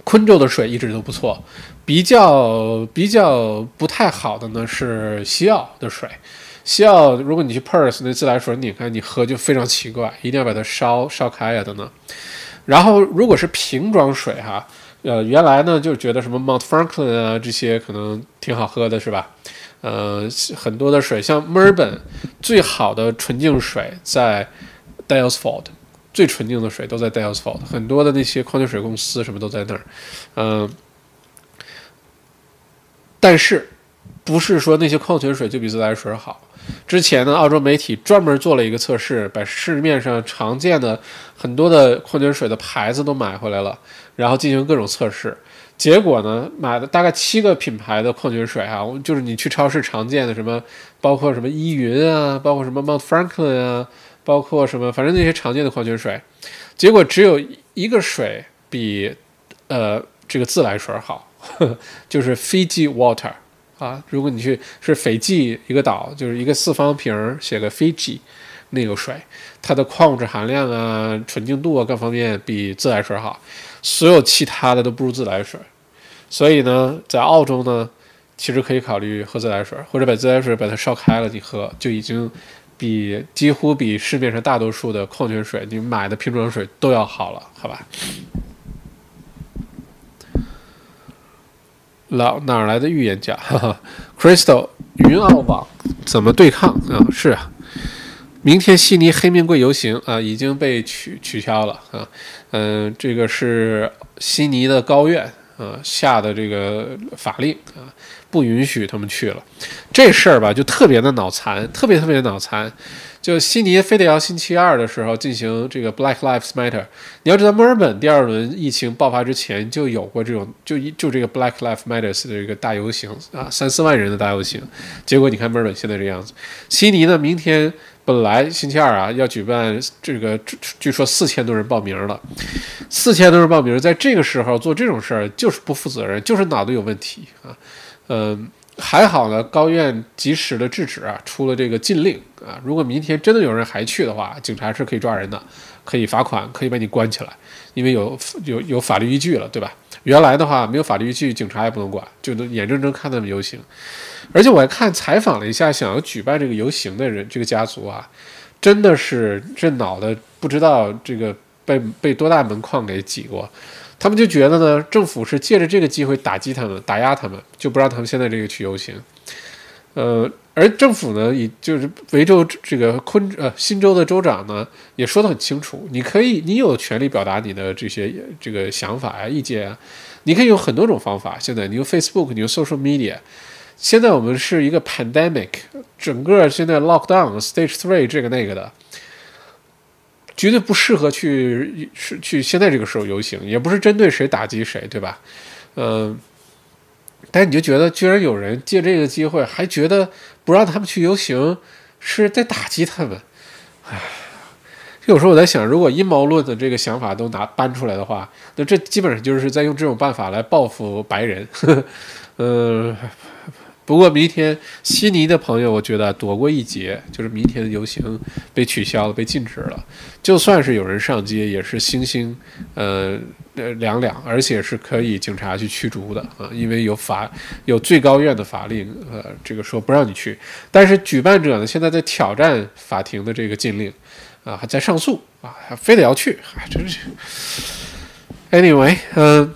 昆州的水一直都不错，比较比较不太好的呢是西澳的水。西澳，如果你去 Perth 那自来水拧开你喝就非常奇怪，一定要把它烧烧开呀等等。然后如果是瓶装水哈，呃，原来呢就觉得什么 Mount Franklin 啊这些可能挺好喝的是吧？呃，很多的水，像墨尔本最好的纯净水在 Dalesford，最纯净的水都在 Dalesford，很多的那些矿泉水公司什么都在那儿。嗯，但是不是说那些矿泉水就比自来水好？之前呢，澳洲媒体专门做了一个测试，把市面上常见的很多的矿泉水的牌子都买回来了，然后进行各种测试。结果呢，买了大概七个品牌的矿泉水啊，就是你去超市常见的什么，包括什么依云啊，包括什么 Mount Franklin 啊，包括什么，反正那些常见的矿泉水，结果只有一个水比呃这个自来水好，<laughs> 就是 Fiji Water 啊，如果你去是斐济一个岛，就是一个四方瓶写个 Fiji 那个水，它的矿物质含量啊、纯净度啊各方面比自来水好。所有其他的都不如自来水，所以呢，在澳洲呢，其实可以考虑喝自来水，或者把自来水把它烧开了你喝，就已经比几乎比市面上大多数的矿泉水，你买的瓶装水都要好了，好吧？老哪儿来的预言家？哈哈，Crystal 云澳网怎么对抗啊？是啊，明天悉尼黑面贵游行啊已经被取取消了啊。嗯，这个是悉尼的高院啊下的这个法令啊，不允许他们去了。这事儿吧，就特别的脑残，特别特别的脑残。就悉尼非得要星期二的时候进行这个 Black Lives Matter。你要知道，墨尔本第二轮疫情爆发之前就有过这种，就一就这个 Black Lives Matters 的一个大游行啊，三四万人的大游行。结果你看墨尔本现在这样子。悉尼呢，明天本来星期二啊要举办这个，据说四千多人报名了，四千多人报名，在这个时候做这种事儿就是不负责任，就是脑子有问题啊，嗯。还好呢，高院及时的制止啊，出了这个禁令啊。如果明天真的有人还去的话，警察是可以抓人的，可以罚款，可以把你关起来，因为有有有法律依据了，对吧？原来的话没有法律依据，警察也不能管，就能眼睁睁看他们游行。而且我还看采访了一下想要举办这个游行的人，这个家族啊，真的是这脑袋不知道这个被被多大门框给挤过。他们就觉得呢，政府是借着这个机会打击他们、打压他们，就不让他们现在这个去游行。呃，而政府呢，也就是维州这个昆呃新州的州长呢，也说得很清楚，你可以，你有权利表达你的这些这个想法啊、意见啊，你可以有很多种方法。现在你用 Facebook，你用 Social Media。现在我们是一个 Pandemic，整个现在 Lockdown Stage Three 这个那个的。绝对不适合去是去现在这个时候游行，也不是针对谁打击谁，对吧？嗯，但你就觉得居然有人借这个机会，还觉得不让他们去游行是在打击他们。唉，有时候我在想，如果阴谋论的这个想法都拿搬出来的话，那这基本上就是在用这种办法来报复白人。嗯。<laughs> 不过明天悉尼的朋友，我觉得躲过一劫，就是明天的游行被取消了，被禁止了。就算是有人上街，也是星星，呃呃两两，而且是可以警察去驱逐的啊，因为有法有最高院的法令，呃，这个说不让你去。但是举办者呢，现在在挑战法庭的这个禁令，啊，还在上诉啊，还非得要去，还真是。Anyway，嗯，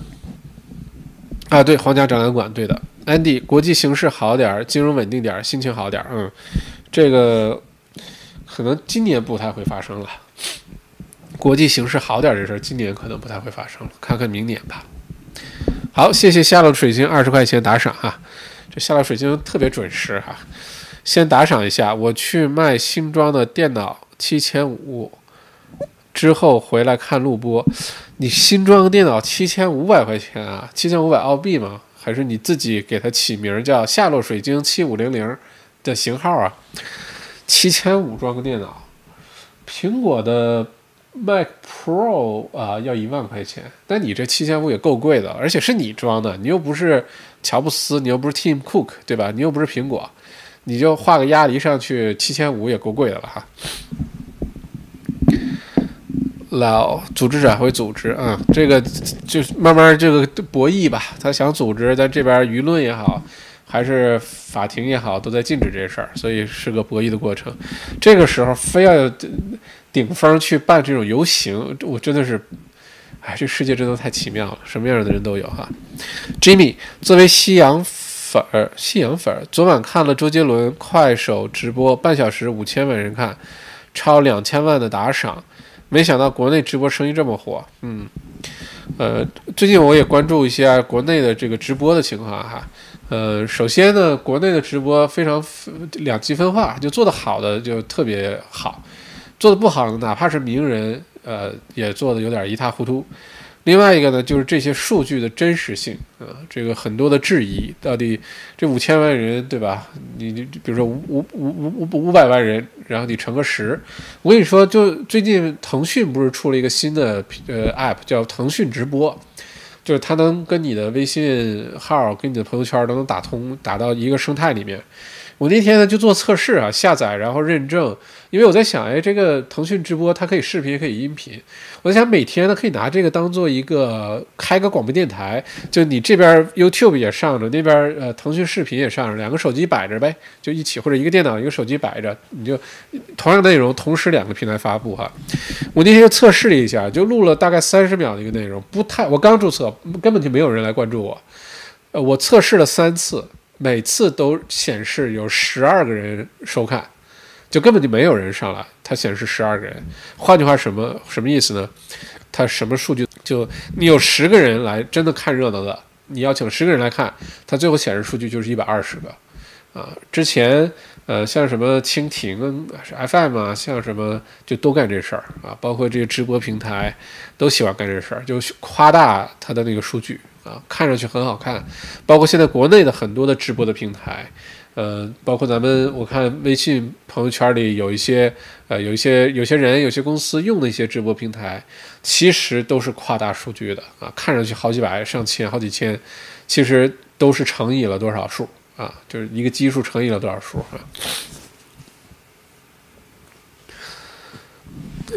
啊，对，皇家展览馆，对的。Andy，国际形势好点儿，金融稳定点儿，心情好点儿。嗯，这个可能今年不太会发生了。国际形势好点儿这事儿，今年可能不太会发生了，看看明年吧。好，谢谢夏洛水晶二十块钱打赏哈，这夏洛水晶特别准时哈。先打赏一下，我去卖新装的电脑七千五，之后回来看录播。你新装电脑七千五百块钱啊？七千五百澳币吗？还是你自己给它起名叫夏洛水晶七五零零的型号啊？七千五装个电脑，苹果的 Mac Pro 啊要一万块钱，但你这七千五也够贵的，而且是你装的，你又不是乔布斯，你又不是 Tim Cook，对吧？你又不是苹果，你就画个鸭梨上去，七千五也够贵的了哈。老组织者会组织，嗯，这个就慢慢这个博弈吧。他想组织，但这边舆论也好，还是法庭也好，都在禁止这事儿，所以是个博弈的过程。这个时候非要顶峰去办这种游行，我真的是，哎，这世界真的太奇妙了，什么样的人都有哈。Jimmy 作为西洋粉儿，西洋粉儿，昨晚看了周杰伦快手直播，半小时五千万人看，超两千万的打赏。没想到国内直播生意这么火，嗯，呃，最近我也关注一下国内的这个直播的情况哈，呃，首先呢，国内的直播非常两极分化，就做得好的就特别好，做得不好的哪怕是名人，呃，也做得有点一塌糊涂。另外一个呢，就是这些数据的真实性啊，这个很多的质疑，到底这五千万人对吧？你你比如说五五五五五五百万人，然后你乘个十，我跟你说，就最近腾讯不是出了一个新的呃 app 叫腾讯直播，就是它能跟你的微信号、跟你的朋友圈都能打通，打到一个生态里面。我那天呢就做测试啊，下载然后认证，因为我在想，哎，这个腾讯直播它可以视频也可以音频，我在想每天呢可以拿这个当做一个开个广播电台，就你这边 YouTube 也上着，那边呃腾讯视频也上着，两个手机摆着呗，就一起或者一个电脑一个手机摆着，你就同样的内容同时两个平台发布哈。我那天就测试了一下，就录了大概三十秒的一个内容，不太，我刚注册，根本就没有人来关注我，呃，我测试了三次。每次都显示有十二个人收看，就根本就没有人上来，它显示十二个人。换句话，什么什么意思呢？它什么数据？就你有十个人来真的看热闹的，你邀请十个人来看，它最后显示数据就是一百二十个。啊，之前呃像什么蜻蜓是 FM 啊，像什么就都干这事儿啊，包括这些直播平台都喜欢干这事儿，就夸大它的那个数据。啊，看上去很好看，包括现在国内的很多的直播的平台，呃，包括咱们我看微信朋友圈里有一些，呃，有一些有些人有些公司用的一些直播平台，其实都是夸大数据的啊，看上去好几百、上千、好几千，其实都是乘以了多少数啊，就是一个基数乘以了多少数啊。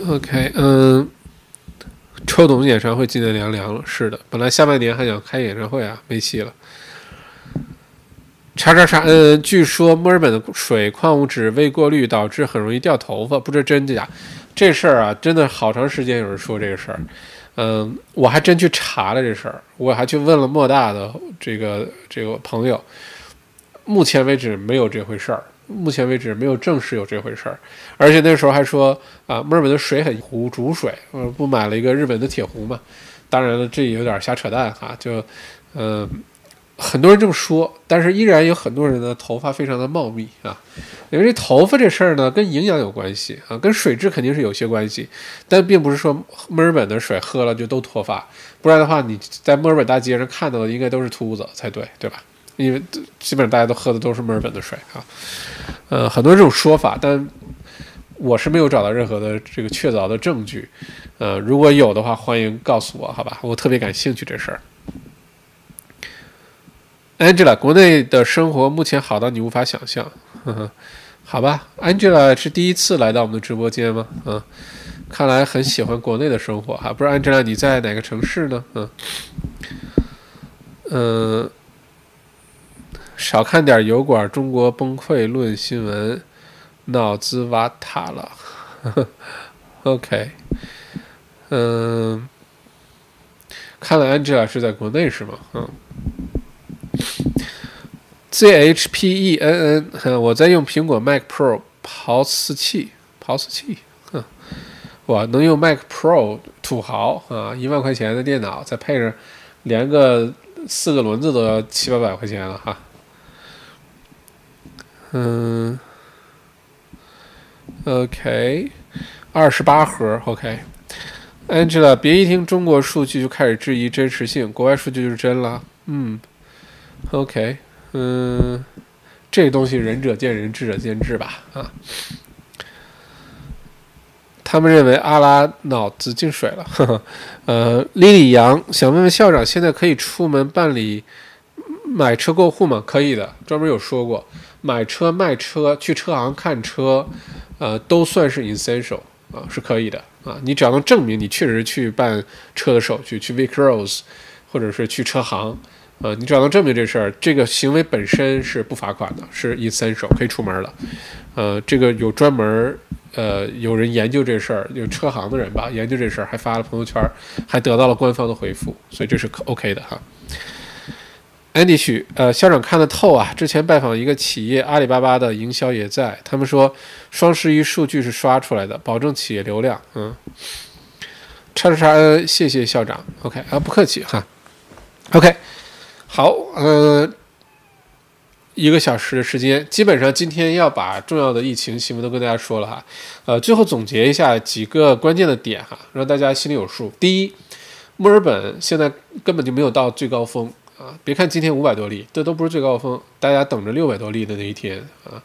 OK，嗯。周董演唱会今年凉凉了，是的，本来下半年还想开演唱会啊，没戏了。查查查，嗯，据说墨尔本的水矿物质未过滤导致很容易掉头发，不知真假。这事儿啊，真的好长时间有人说这个事儿，嗯，我还真去查了这事儿，我还去问了莫大的这个这个朋友，目前为止没有这回事儿。目前为止没有证实有这回事儿，而且那时候还说啊，墨尔本的水很湖煮水，呃，不买了一个日本的铁壶嘛？当然了，这有点瞎扯淡哈，就，嗯，很多人这么说，但是依然有很多人的头发非常的茂密啊，因为这头发这事儿呢，跟营养有关系啊，跟水质肯定是有些关系，但并不是说墨尔本的水喝了就都脱发，不然的话，你在墨尔本大街上看到的应该都是秃子才对，对吧？因为基本上大家都喝的都是墨尔本的水啊，呃，很多这种说法，但我是没有找到任何的这个确凿的证据，呃，如果有的话，欢迎告诉我，好吧？我特别感兴趣这事儿。Angela，国内的生活目前好到你无法想象，呵呵，好吧？Angela 是第一次来到我们的直播间吗？嗯，看来很喜欢国内的生活哈。不知道 Angela 你在哪个城市呢？嗯，嗯。少看点油管，中国崩溃论新闻，脑子瓦塔了。<laughs> OK，嗯，看来 Angela 是在国内是吗？嗯，ZHPENN，我在用苹果 Mac Pro 刨丝器，刨丝器，哼，我能用 Mac Pro 土豪啊，一万块钱的电脑，再配上连个四个轮子都要七八百块钱了哈。嗯，OK，二十八盒，OK，Angela，别一听中国数据就开始质疑真实性，国外数据就是真了。嗯，OK，嗯，这东西仁者见仁，智者见智吧。啊，他们认为阿拉脑子进水了。呵呵，呃，李李阳想问问校长，现在可以出门办理买车过户吗？可以的，专门有说过。买车、卖车、去车行看车，呃，都算是 essential 啊，是可以的啊。你只要能证明你确实去办车的手续，去 Vicrose，或者是去车行，呃，你只要能证明这事儿，这个行为本身是不罚款的，是 essential 可以出门了。呃，这个有专门儿呃有人研究这事儿，有车行的人吧研究这事儿，还发了朋友圈，还得到了官方的回复，所以这是可 OK 的哈。Andy 许，呃，校长看得透啊！之前拜访一个企业，阿里巴巴的营销也在，他们说双十一数据是刷出来的，保证企业流量。嗯，叉叉叉，谢谢校长。OK 啊，不客气哈。OK，好，呃，一个小时的时间，基本上今天要把重要的疫情新闻都跟大家说了哈。呃，最后总结一下几个关键的点哈，让大家心里有数。第一，墨尔本现在根本就没有到最高峰。啊，别看今天五百多例，这都不是最高峰，大家等着六百多例的那一天啊，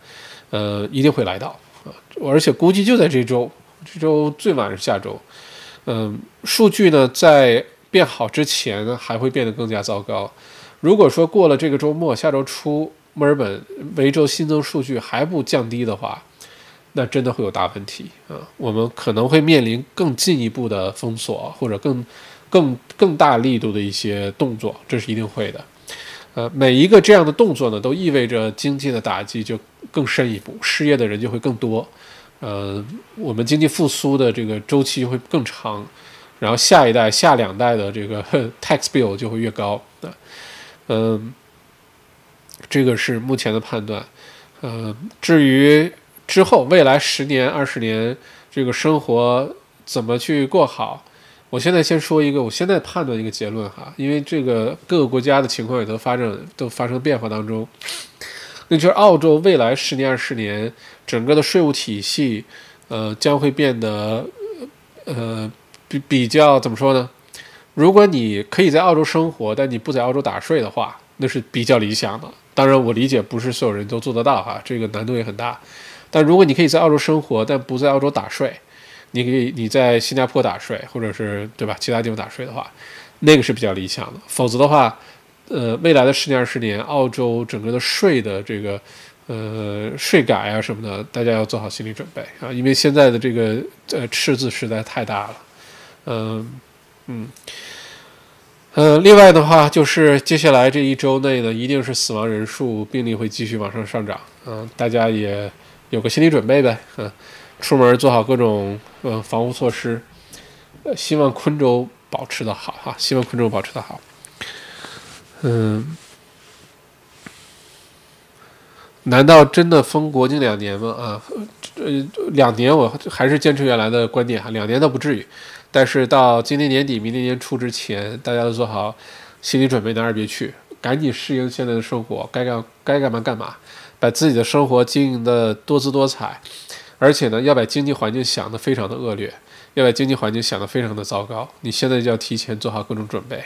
呃，一定会来到啊，而且估计就在这周，这周最晚是下周，嗯，数据呢在变好之前呢，还会变得更加糟糕。如果说过了这个周末，下周初墨尔本维州新增数据还不降低的话，那真的会有大问题啊！我们可能会面临更进一步的封锁，或者更、更、更大力度的一些动作，这是一定会的。呃，每一个这样的动作呢，都意味着经济的打击就更深一步，失业的人就会更多。呃，我们经济复苏的这个周期会更长，然后下一代、下两代的这个 <laughs> tax bill 就会越高啊。嗯，这个是目前的判断。呃，至于。之后，未来十年、二十年，这个生活怎么去过好？我现在先说一个，我现在判断一个结论哈，因为这个各个国家的情况也都发生都发生变化当中，那就是澳洲未来十年、二十年，整个的税务体系，呃，将会变得，呃，比比较怎么说呢？如果你可以在澳洲生活，但你不在澳洲打税的话，那是比较理想的。当然，我理解不是所有人都做得到哈，这个难度也很大。但如果你可以在澳洲生活，但不在澳洲打税，你可以你在新加坡打税，或者是对吧？其他地方打税的话，那个是比较理想的。否则的话，呃，未来的十年二十年，澳洲整个的税的这个呃税改啊什么的，大家要做好心理准备啊，因为现在的这个呃赤字实在太大了。嗯嗯呃，另外的话，就是接下来这一周内呢，一定是死亡人数、病例会继续往上上涨。嗯，大家也。有个心理准备呗，嗯，出门做好各种呃防护措施，呃，希望昆州保持的好哈，希望昆州保持的好，嗯，难道真的封国境两年吗？啊，呃，两年我还是坚持原来的观点哈，两年倒不至于，但是到今年年底、明年年初之前，大家都做好心理准备，哪儿也别去，赶紧适应现在的生活，该干该干嘛干嘛。把自己的生活经营的多姿多彩，而且呢，要把经济环境想得非常的恶劣，要把经济环境想得非常的糟糕。你现在就要提前做好各种准备，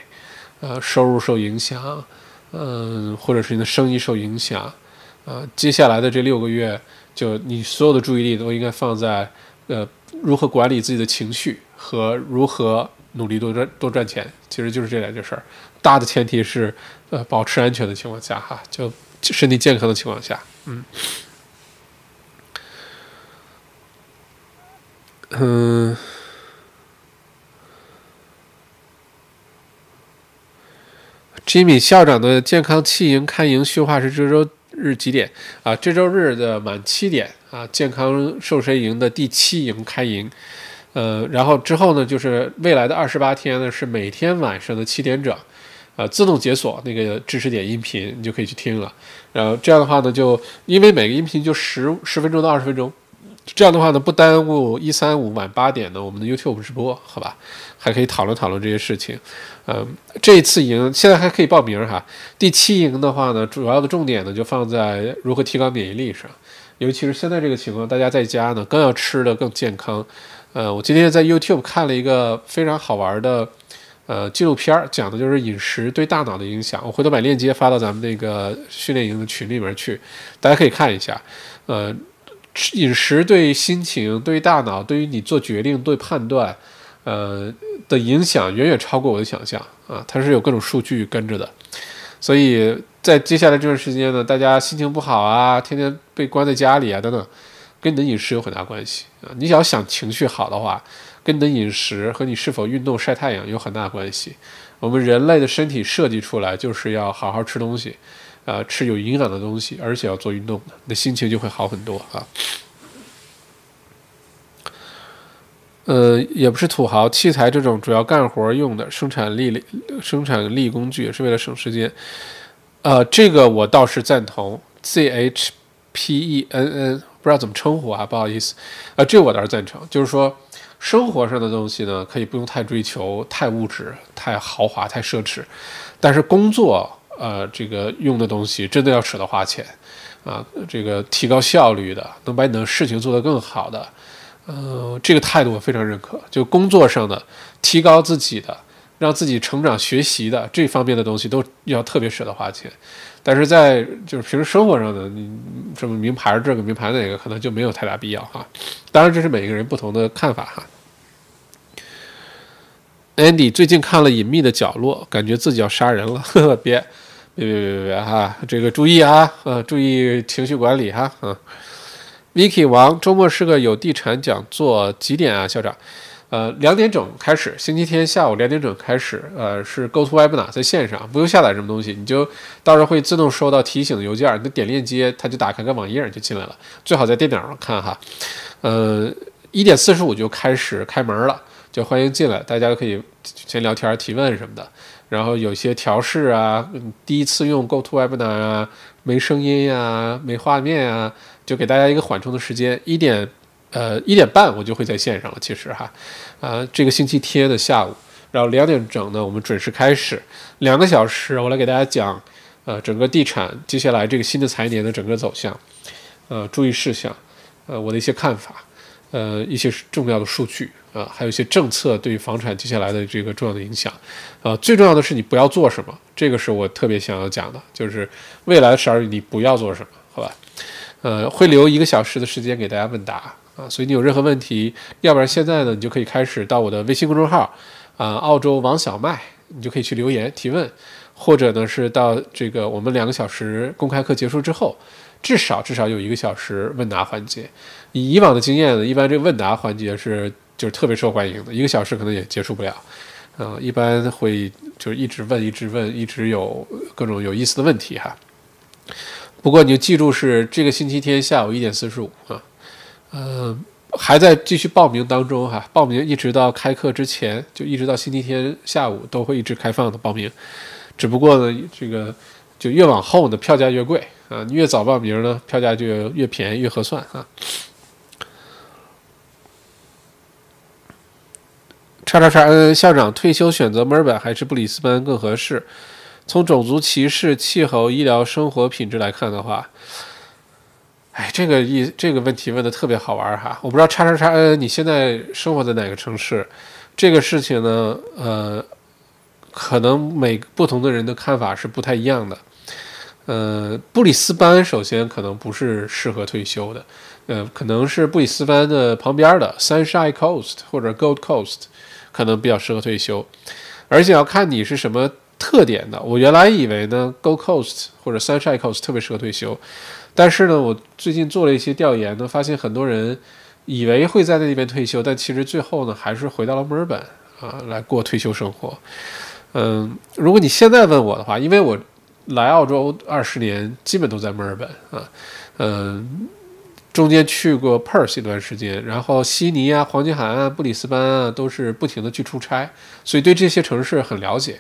呃，收入受影响，嗯，或者是你的生意受影响，呃，接下来的这六个月，就你所有的注意力都应该放在，呃，如何管理自己的情绪和如何努力多赚多赚钱，其实就是这两件事儿。大的前提是，呃，保持安全的情况下，哈，就。身体健康的情况下，嗯，嗯，Jimmy 校长的健康弃营开营训话是这周日几点啊？这周日的晚七点啊，健康瘦身营的第七营开营，呃，然后之后呢，就是未来的二十八天呢，是每天晚上的七点整。呃，自动解锁那个知识点音频，你就可以去听了。然后这样的话呢，就因为每个音频就十十分钟到二十分钟，这样的话呢，不耽误一三五晚八点的我们的 YouTube 直播，好吧？还可以讨论讨论这些事情。嗯，这一次营现在还可以报名哈。第七营的话呢，主要的重点呢就放在如何提高免疫力上，尤其是现在这个情况，大家在家呢更要吃的更健康。呃，我今天在 YouTube 看了一个非常好玩的。呃，纪录片讲的就是饮食对大脑的影响。我回头把链接发到咱们那个训练营的群里面去，大家可以看一下。呃，饮食对心情、对大脑、对于你做决定、对判断，呃的影响远远超过我的想象啊！它是有各种数据跟着的。所以在接下来这段时间呢，大家心情不好啊，天天被关在家里啊等等，跟你的饮食有很大关系啊。你要想情绪好的话。跟你的饮食和你是否运动、晒太阳有很大关系。我们人类的身体设计出来就是要好好吃东西，啊，吃有营养的东西，而且要做运动的，那心情就会好很多啊。呃，也不是土豪，器材这种主要干活用的生产力、生产力工具是为了省时间。呃，这个我倒是赞同。C H P E N N 不知道怎么称呼啊，不好意思。啊，这我倒是赞成，就是说。生活上的东西呢，可以不用太追求、太物质、太豪华、太奢侈，但是工作，呃，这个用的东西真的要舍得花钱，啊，这个提高效率的，能把你的事情做得更好的，呃，这个态度我非常认可。就工作上的提高自己的，让自己成长学习的这方面的东西，都要特别舍得花钱。但是在就是平时生活上的，你什么名牌这个名牌那个，可能就没有太大必要哈。当然，这是每个人不同的看法哈。Andy 最近看了《隐秘的角落》，感觉自己要杀人了。<laughs> 呵呵，别，别别别别别哈，这个注意啊，呃，注意情绪管理哈，嗯。Vicky 王，周末是个有地产讲座，几点啊，校长？呃，两点整开始，星期天下午两点整开始。呃，是 Go to Webinar 在线上，不用下载什么东西，你就到时候会自动收到提醒的邮件，你点链接，它就打开个网页就进来了。最好在电脑上看哈。呃，一点四十五就开始开门了，就欢迎进来，大家可以先聊天提问什么的。然后有些调试啊，第一次用 Go to Webinar 啊，没声音呀，没画面啊，就给大家一个缓冲的时间，一点。呃，一点半我就会在线上了。其实哈，啊，这个星期天的下午，然后两点整呢，我们准时开始，两个小时，我来给大家讲，呃，整个地产接下来这个新的财年的整个走向，呃，注意事项，呃，我的一些看法，呃，一些重要的数据啊，还有一些政策对于房产接下来的这个重要的影响，啊，最重要的是你不要做什么，这个是我特别想要讲的，就是未来的十二月你不要做什么，好吧？呃，会留一个小时的时间给大家问答。啊，所以你有任何问题，要不然现在呢，你就可以开始到我的微信公众号，啊，澳洲王小麦，你就可以去留言提问，或者呢是到这个我们两个小时公开课结束之后，至少至少有一个小时问答环节。以以往的经验呢，一般这个问答环节是就是特别受欢迎的，一个小时可能也结束不了，啊，一般会就是一直问，一直问，一直有各种有意思的问题哈。不过你就记住是这个星期天下午一点四十五啊。呃，还在继续报名当中哈，报名一直到开课之前，就一直到星期天下午都会一直开放的报名。只不过呢，这个就越往后呢，票价越贵啊。你越早报名呢，票价就越便宜越合算啊。叉叉叉嗯，校长退休选择墨尔本还是布里斯班更合适？从种族歧视、气候、医疗、生活品质来看的话。哎，这个一这个问题问的特别好玩儿哈！我不知道叉叉叉 N 你现在生活在哪个城市？这个事情呢，呃，可能每不同的人的看法是不太一样的。呃，布里斯班首先可能不是适合退休的，呃，可能是布里斯班的旁边的 Sunshine Coast 或者 Gold Coast 可能比较适合退休，而且要看你是什么特点的。我原来以为呢，Gold Coast 或者 Sunshine Coast 特别适合退休。但是呢，我最近做了一些调研呢，发现很多人以为会在那边退休，但其实最后呢，还是回到了墨尔本啊，来过退休生活。嗯，如果你现在问我的话，因为我来澳洲二十年，基本都在墨尔本啊，嗯。中间去过 Perth 一段时间，然后悉尼啊、黄金海岸、布里斯班啊，都是不停的去出差，所以对这些城市很了解。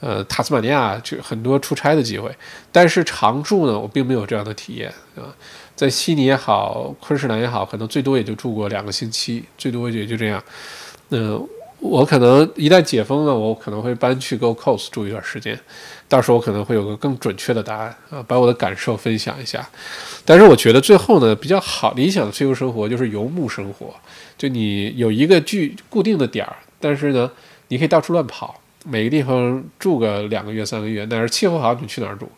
呃，塔斯马尼亚就很多出差的机会，但是常住呢，我并没有这样的体验啊。在悉尼也好，昆士兰也好，可能最多也就住过两个星期，最多也就这样。嗯。我可能一旦解封了，我可能会搬去 Go Coast 住一段时间，到时候我可能会有个更准确的答案啊，把我的感受分享一下。但是我觉得最后呢，比较好理想的退休生活就是游牧生活，就你有一个具固定的点儿，但是呢，你可以到处乱跑，每个地方住个两个月、三个月，哪儿气候好你去哪儿住，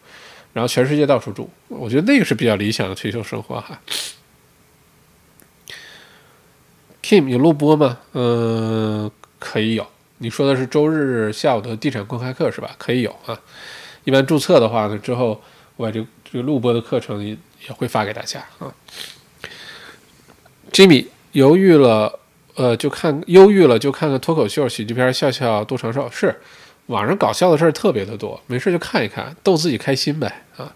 然后全世界到处住，我觉得那个是比较理想的退休生活哈。Kim 有录播吗？嗯。可以有，你说的是周日下午的地产公开课是吧？可以有啊。一般注册的话呢，之后我把这这个录播的课程也会发给大家啊。Jimmy 犹豫了，呃，就看忧郁了就看看脱口秀、喜剧片，笑笑多长寿。是，网上搞笑的事儿特别的多，没事就看一看，逗自己开心呗啊。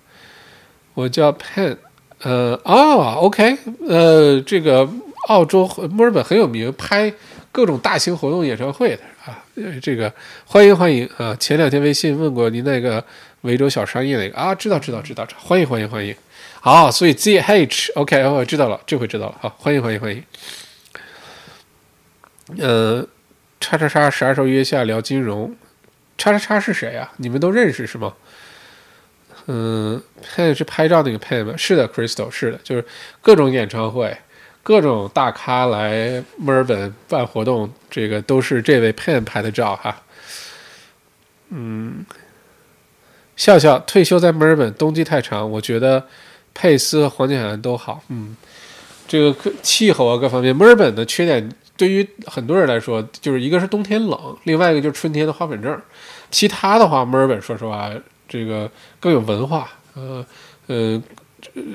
我叫 Pen，呃，哦，OK，呃，这个澳洲墨尔本很有名，拍。各种大型活动演唱会的啊，这个欢迎欢迎啊！前两天微信问过您那个维州小商业那个啊，知道知道知道，欢迎欢迎欢迎。好，所以 Z H OK，我知道了，这回知道了。好，欢迎欢迎欢迎。呃，叉叉叉啥时候约下聊金融？叉叉叉是谁啊？你们都认识是吗？嗯，拍是拍照那个拍吗？是的，Crystal 是的，就是各种演唱会。各种大咖来墨尔本办活动，这个都是这位 Pen 拍的照哈。嗯，笑笑退休在墨尔本，冬季太长，我觉得佩斯和黄金海岸都好。嗯，这个气候啊各方面，墨尔本的缺点对于很多人来说，就是一个是冬天冷，另外一个就是春天的花粉症。其他的话，墨尔本说实话这个更有文化，呃呃，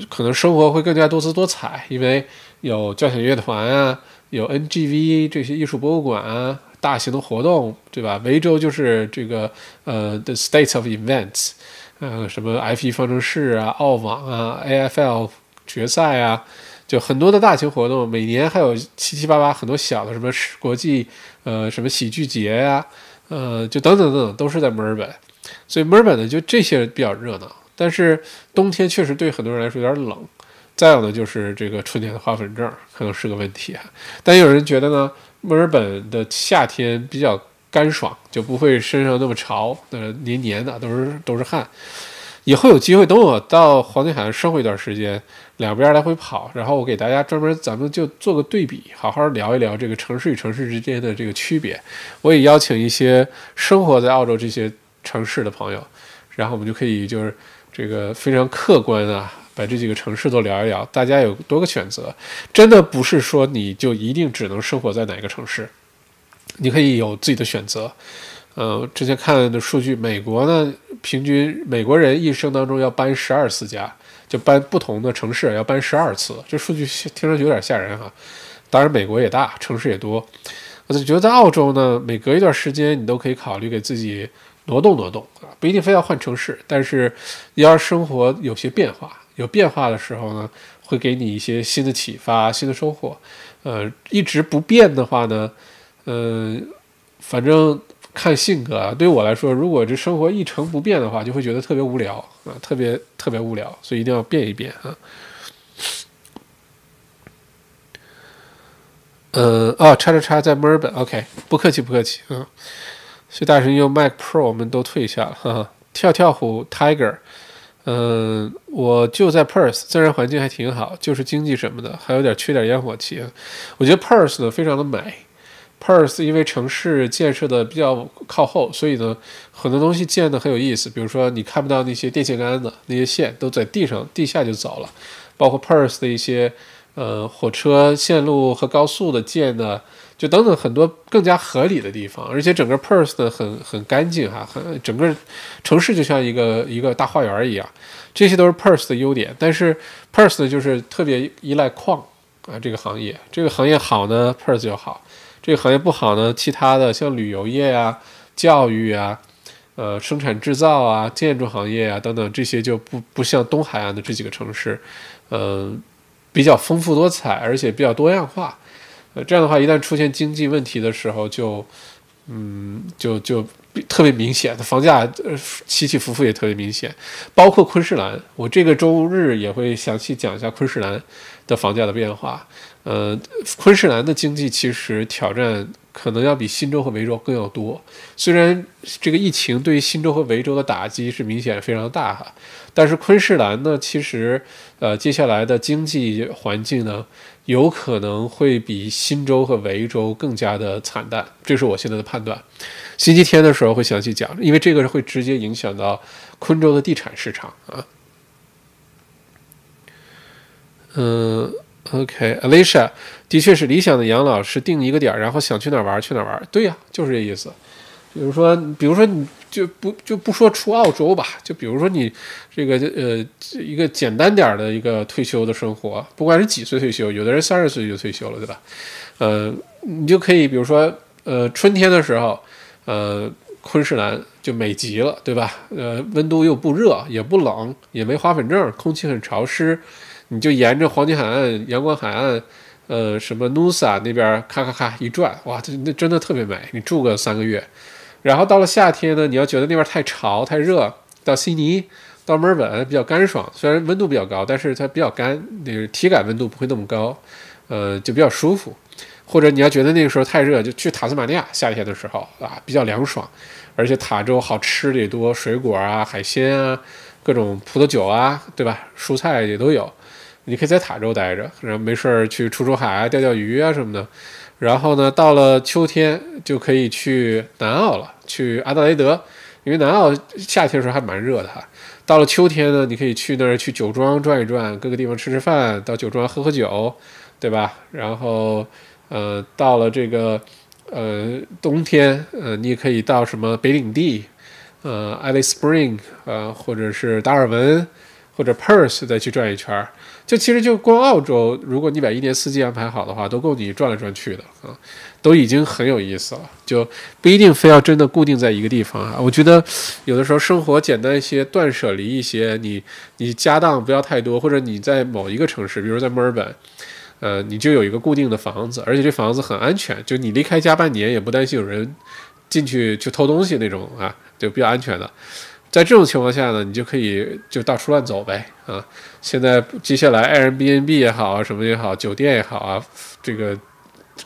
可能生活会更加多姿多彩，因为有交响乐团啊，有 NGV 这些艺术博物馆啊，大型的活动，对吧？维州就是这个呃 The State of Events，呃，什么 F1 方程式啊，澳网啊，AFL 决赛啊。就很多的大型活动，每年还有七七八八很多小的，什么国际呃什么喜剧节呀，呃就等等等等，都是在墨尔本。所以墨尔本呢，就这些比较热闹。但是冬天确实对很多人来说有点冷。再有呢，就是这个春天的花粉症可能是个问题啊。但有人觉得呢，墨尔本的夏天比较干爽，就不会身上那么潮，呃黏黏的，都是都是汗。以后有机会，等我到黄金海岸生活一段时间，两边来回跑，然后我给大家专门，咱们就做个对比，好好聊一聊这个城市与城市之间的这个区别。我也邀请一些生活在澳洲这些城市的朋友，然后我们就可以就是这个非常客观啊，把这几个城市都聊一聊。大家有多个选择，真的不是说你就一定只能生活在哪个城市，你可以有自己的选择。呃，之前看的数据，美国呢，平均美国人一生当中要搬十二次家，就搬不同的城市要搬十二次，这数据听上去有点吓人哈。当然，美国也大，城市也多，我就觉得在澳洲呢，每隔一段时间你都可以考虑给自己挪动挪动啊，不一定非要换城市，但是要是生活有些变化，有变化的时候呢，会给你一些新的启发、新的收获。呃，一直不变的话呢，嗯，反正。看性格啊，对我来说，如果这生活一成不变的话，就会觉得特别无聊啊，特别特别无聊，所以一定要变一变啊。嗯，哦，叉叉叉在墨尔本，OK，不客气不客气啊。所以大神用 Mac Pro，我们都退下了哈哈。跳跳虎 Tiger，嗯，我就在 Perth，自然环境还挺好，就是经济什么的还有点缺点烟火气。我觉得 Perth 呢非常的美。Perth 因为城市建设的比较靠后，所以呢，很多东西建的很有意思。比如说，你看不到那些电线杆子，那些线都在地上，地下就走了。包括 Perth 的一些呃火车线路和高速的建的，就等等很多更加合理的地方。而且整个 Perth 呢很很干净哈，很整个城市就像一个一个大花园一样。这些都是 Perth 的优点。但是 Perth 呢就是特别依赖矿啊这个行业，这个行业好呢，Perth 就好。这个行业不好呢，其他的像旅游业啊、教育啊、呃生产制造啊、建筑行业啊等等这些就不不像东海岸的这几个城市，嗯，比较丰富多彩，而且比较多样化。呃，这样的话，一旦出现经济问题的时候，就嗯就就特别明显，的房价起起伏伏也特别明显。包括昆士兰，我这个周日也会详细讲一下昆士兰的房价的变化。呃，昆士兰的经济其实挑战可能要比新州和维州更要多。虽然这个疫情对于新州和维州的打击是明显非常大哈，但是昆士兰呢，其实呃接下来的经济环境呢，有可能会比新州和维州更加的惨淡，这是我现在的判断。星期天的时候会详细讲，因为这个会直接影响到昆州的地产市场啊。嗯。OK，Alicia，的确是理想的养老是定一个点儿，然后想去哪儿玩去哪儿玩。对呀，就是这意思。比如说，比如说你就不就不说出澳洲吧，就比如说你这个呃一个简单点儿的一个退休的生活，不管是几岁退休，有的人三十岁就退休了，对吧？呃，你就可以比如说呃春天的时候，呃昆士兰就美极了，对吧？呃温度又不热也不冷，也没花粉症，空气很潮湿。你就沿着黄金海岸、阳光海岸，呃，什么 Nusa 那边咔咔咔一转，哇，那真的特别美。你住个三个月，然后到了夏天呢，你要觉得那边太潮太热，到悉尼、到墨尔本比较干爽，虽然温度比较高，但是它比较干，那个体感温度不会那么高，呃，就比较舒服。或者你要觉得那个时候太热，就去塔斯马尼亚，夏天的时候啊，比较凉爽，而且塔州好吃的也多，水果啊、海鲜啊、各种葡萄酒啊，对吧？蔬菜也都有。你可以在塔州待着，然后没事儿去出出海啊、钓钓鱼啊什么的。然后呢，到了秋天就可以去南澳了，去阿德雷德，因为南澳夏天的时候还蛮热的哈。到了秋天呢，你可以去那儿去酒庄转一转，各个地方吃吃饭，到酒庄喝喝酒，对吧？然后，呃，到了这个呃冬天，呃，你也可以到什么北领地，呃，Alice Spring，呃，或者是达尔文，或者 Perth 再去转一圈儿。就其实就光澳洲，如果你把一年四季安排好的话，都够你转来转去的啊，都已经很有意思了。就不一定非要真的固定在一个地方啊。我觉得有的时候生活简单一些，断舍离一些，你你家当不要太多，或者你在某一个城市，比如在墨尔本，呃，你就有一个固定的房子，而且这房子很安全，就你离开家半年也不担心有人进去去偷东西那种啊，就比较安全的。在这种情况下呢，你就可以就到处乱走呗啊！现在接下来 Airbnb 也好啊，什么也好，酒店也好啊，这个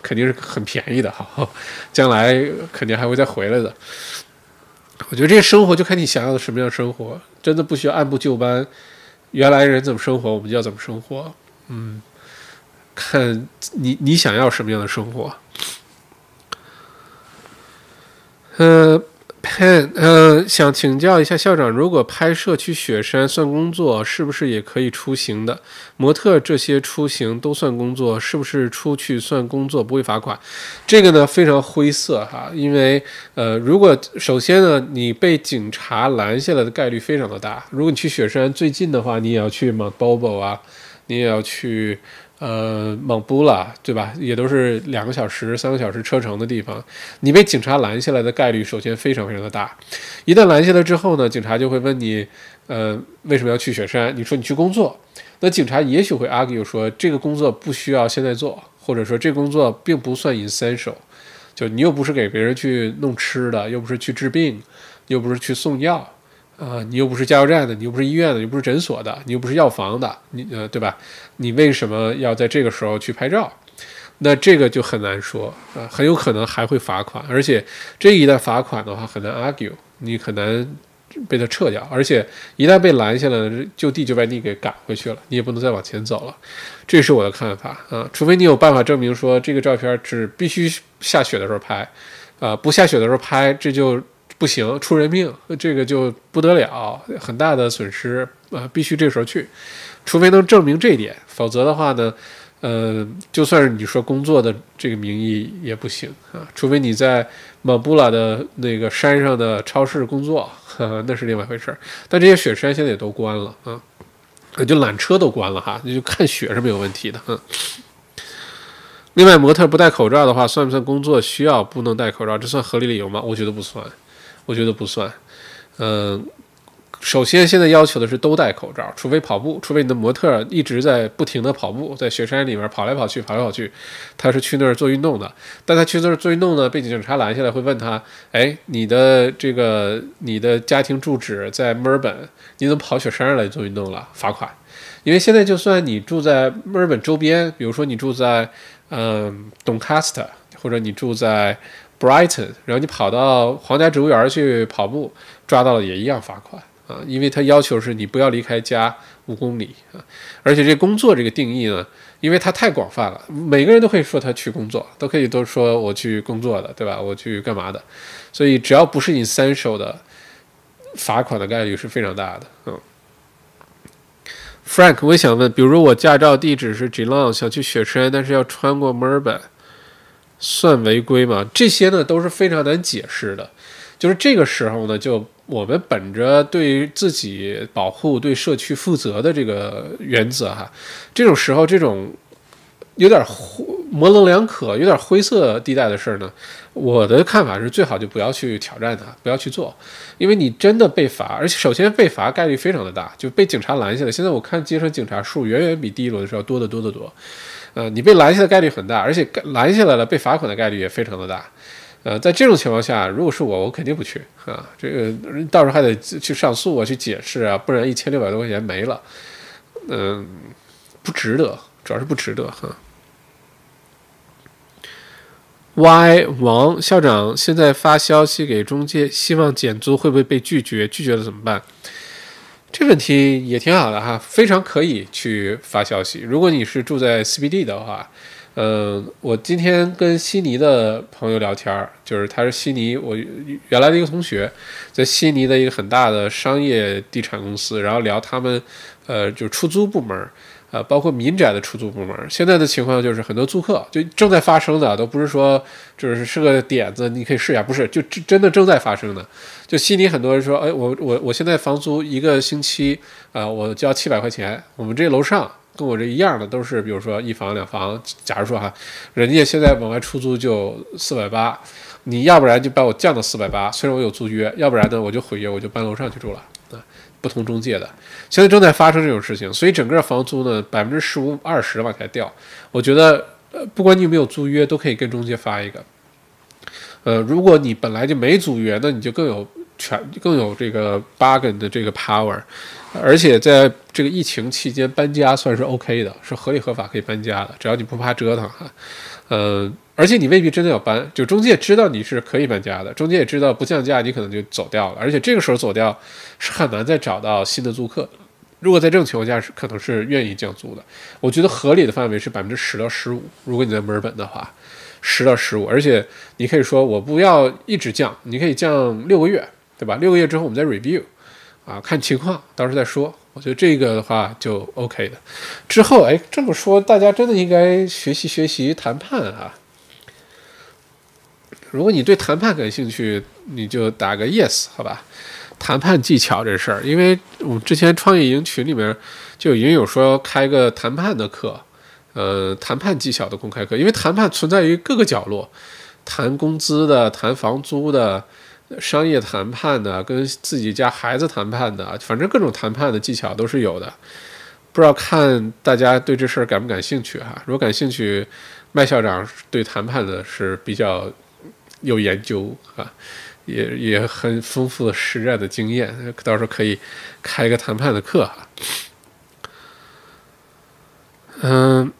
肯定是很便宜的哈，<laughs> 将来肯定还会再回来的。我觉得这些生活就看你想要的什么样的生活，真的不需要按部就班，原来人怎么生活我们就要怎么生活，嗯，看你你想要什么样的生活，呃。Pen，呃，想请教一下校长，如果拍摄去雪山算工作，是不是也可以出行的？模特这些出行都算工作，是不是出去算工作不会罚款？这个呢非常灰色哈，因为呃，如果首先呢，你被警察拦下来的概率非常的大。如果你去雪山最近的话，你也要去 Mount Bobo 啊，你也要去。呃，蒙布拉，对吧？也都是两个小时、三个小时车程的地方。你被警察拦下来的概率，首先非常非常的大。一旦拦下来之后呢，警察就会问你，呃，为什么要去雪山？你说你去工作，那警察也许会 argue 说，这个工作不需要现在做，或者说这工作并不算 essential，就你又不是给别人去弄吃的，又不是去治病，又不是去送药。啊，你又不是加油站的，你又不是医院的，又不是诊所的，你又不是药房的，你呃，对吧？你为什么要在这个时候去拍照？那这个就很难说啊，很有可能还会罚款，而且这一旦罚款的话，很难 argue，你很难被他撤掉，而且一旦被拦下来，就地就把你给赶回去了，你也不能再往前走了。这是我的看法啊，除非你有办法证明说这个照片只必须下雪的时候拍，啊，不下雪的时候拍，这就。不行，出人命，这个就不得了，很大的损失啊！必须这时候去，除非能证明这一点，否则的话呢，呃，就算是你说工作的这个名义也不行啊。除非你在马布拉的那个山上的超市工作，那是另外一回事儿。但这些雪山现在也都关了啊，就缆车都关了哈，你就看雪是没有问题的。嗯。另外，模特不戴口罩的话，算不算工作需要不能戴口罩？这算合理理由吗？我觉得不算。我觉得不算，嗯，首先现在要求的是都戴口罩，除非跑步，除非你的模特一直在不停的跑步，在雪山里面跑来跑去，跑来跑去，他是去那儿做运动的。但他去那儿做运动呢，被警察拦下来会问他，哎，你的这个你的家庭住址在墨尔本，你怎么跑雪山上来做运动了？罚款。因为现在就算你住在墨尔本周边，比如说你住在嗯 Doncaster，或者你住在。Brighton，然后你跑到皇家植物园去跑步，抓到了也一样罚款啊，因为他要求是你不要离开家五公里啊，而且这工作这个定义呢，因为它太广泛了，每个人都可以说他去工作，都可以都说我去工作的，对吧？我去干嘛的？所以只要不是你三手的，罚款的概率是非常大的。嗯，Frank，我也想问，比如我驾照地址是 Geelong，想去雪山，但是要穿过墨尔本。算违规吗？这些呢都是非常难解释的。就是这个时候呢，就我们本着对自己保护、对社区负责的这个原则哈，这种时候这种有点模棱两可、有点灰色地带的事儿呢，我的看法是最好就不要去挑战它，不要去做，因为你真的被罚，而且首先被罚概率非常的大，就被警察拦下来。现在我看街上警察数远远比第一轮的时候多得多得多。呃，你被拦下的概率很大，而且拦下来了被罚款的概率也非常的大。呃，在这种情况下，如果是我，我肯定不去啊。这个到时候还得去上诉啊，去解释啊，不然一千六百多块钱没了，嗯，不值得，主要是不值得哈。Y 王校长现在发消息给中介，希望减租，会不会被拒绝？拒绝了怎么办？这问题也挺好的哈，非常可以去发消息。如果你是住在 CBD 的话，嗯，我今天跟悉尼的朋友聊天，就是他是悉尼我原来的一个同学，在悉尼的一个很大的商业地产公司，然后聊他们，呃，就出租部门，呃，包括民宅的出租部门，现在的情况就是很多租客就正在发生的，都不是说就是是个点子，你可以试一下，不是，就真的正在发生的。就悉尼很多人说，哎，我我我现在房租一个星期啊，我交七百块钱，我们这楼上跟我这一样的都是，比如说一房两房，假如说哈，人家现在往外出租就四百八，你要不然就把我降到四百八，虽然我有租约，要不然呢我就毁约，我就搬楼上去住了。不同中介的，现在正在发生这种事情，所以整个房租呢百分之十五、二十往下掉。我觉得，呃，不管你有没有租约，都可以跟中介发一个。呃，如果你本来就没租约，那你就更有权、更有这个 bargain 的这个 power。而且在这个疫情期间搬家算是 OK 的，是合理合法可以搬家的，只要你不怕折腾哈。嗯。而且你未必真的要搬，就中介知道你是可以搬家的，中介也知道不降价你可能就走掉了，而且这个时候走掉是很难再找到新的租客。如果在这种情况下是可能是愿意降租的，我觉得合理的范围是百分之十到十五。如果你在墨尔本的话，十到十五，而且你可以说我不要一直降，你可以降六个月，对吧？六个月之后我们再 review，啊，看情况到时候再说。我觉得这个的话就 OK 的。之后哎，这么说大家真的应该学习学习谈判啊。如果你对谈判感兴趣，你就打个 yes，好吧？谈判技巧这事儿，因为我之前创业营群里面就已经有说开个谈判的课，呃，谈判技巧的公开课。因为谈判存在于各个角落，谈工资的、谈房租的、商业谈判的、跟自己家孩子谈判的，反正各种谈判的技巧都是有的。不知道看大家对这事儿感不感兴趣哈？如果感兴趣，麦校长对谈判的是比较。有研究啊，也也很丰富的实战的经验，到时候可以开一个谈判的课哈。嗯，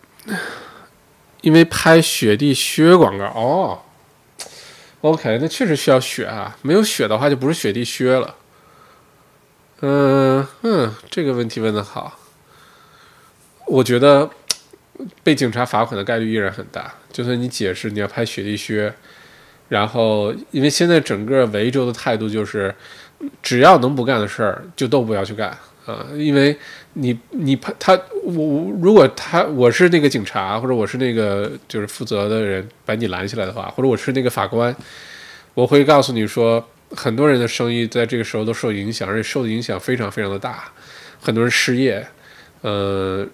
因为拍雪地靴广告哦，OK，那确实需要雪啊，没有雪的话就不是雪地靴了。嗯嗯，这个问题问的好，我觉得被警察罚款的概率依然很大，就算你解释你要拍雪地靴。然后，因为现在整个维州的态度就是，只要能不干的事儿就都不要去干啊！因为你你他他我如果他我是那个警察或者我是那个就是负责的人把你拦下来的话，或者我是那个法官，我会告诉你说，很多人的生意在这个时候都受影响，而且受的影响非常非常的大，很多人失业，呃。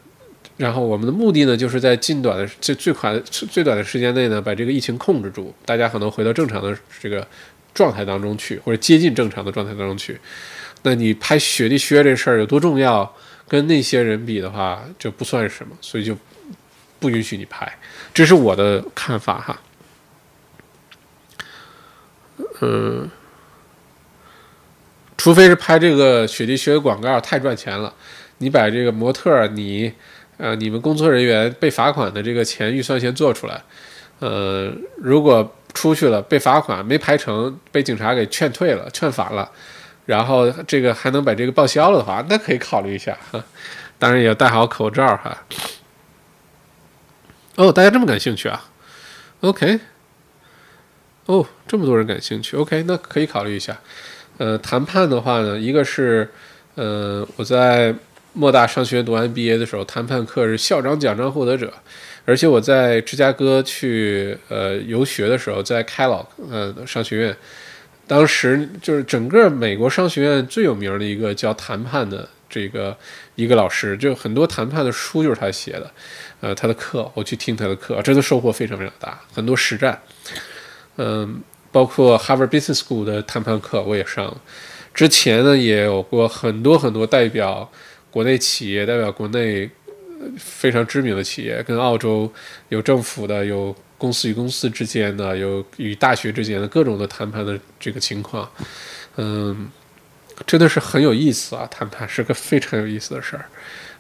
然后我们的目的呢，就是在近短的最最快最短的时间内呢，把这个疫情控制住，大家可能回到正常的这个状态当中去，或者接近正常的状态当中去。那你拍雪地靴这事儿有多重要？跟那些人比的话，就不算什么，所以就不允许你拍。这是我的看法哈。嗯，除非是拍这个雪地靴广告太赚钱了，你把这个模特你。呃，你们工作人员被罚款的这个钱预算先做出来。呃，如果出去了被罚款没排成，被警察给劝退了、劝返了，然后这个还能把这个报销了的话，那可以考虑一下哈。当然也要戴好口罩哈。哦，大家这么感兴趣啊？OK。哦，这么多人感兴趣，OK，那可以考虑一下。呃，谈判的话呢，一个是，呃，我在。莫大商学院读完 BA 的时候，谈判课是校长奖章获得者，而且我在芝加哥去呃游学的时候，在 Kellogg 呃商学院，当时就是整个美国商学院最有名的一个教谈判的这个一个老师，就很多谈判的书就是他写的，呃他的课我去听他的课，真的收获非常非常大，很多实战，嗯，包括 Harvard Business School 的谈判课我也上了，之前呢也有过很多很多代表。国内企业代表国内非常知名的企业，跟澳洲有政府的，有公司与公司之间的，有与大学之间的各种的谈判的这个情况，嗯，真的是很有意思啊！谈判是个非常有意思的事儿，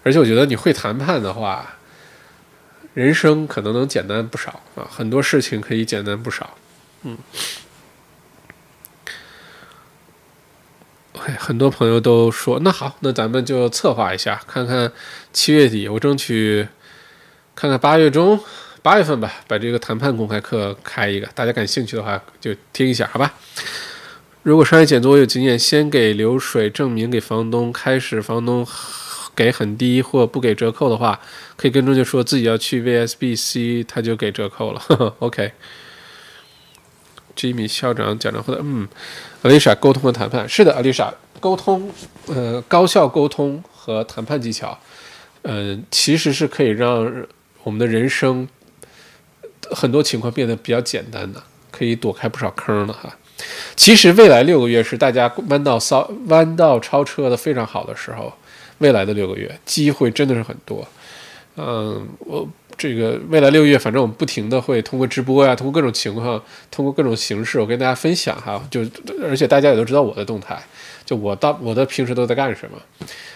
而且我觉得你会谈判的话，人生可能能简单不少啊，很多事情可以简单不少，嗯。很多朋友都说，那好，那咱们就策划一下，看看七月底，我争取看看八月中、八月份吧，把这个谈判公开课开一个，大家感兴趣的话就听一下，好吧？如果商业减租我有经验，先给流水证明给房东，开始房东给很低或不给折扣的话，可以跟中介说自己要去 VSBC，他就给折扣了。<laughs> OK。Jimmy 校长讲的话，嗯，Alisa 沟通和谈判是的，Alisa 沟通，呃，高效沟通和谈判技巧，嗯，其实是可以让我们的人生很多情况变得比较简单的，可以躲开不少坑的哈。其实未来六个月是大家弯道骚弯道超车的非常好的时候，未来的六个月机会真的是很多，嗯，我。这个未来六月，反正我们不停的会通过直播呀，通过各种情况，通过各种形式，我跟大家分享哈。就而且大家也都知道我的动态，就我到我的平时都在干什么。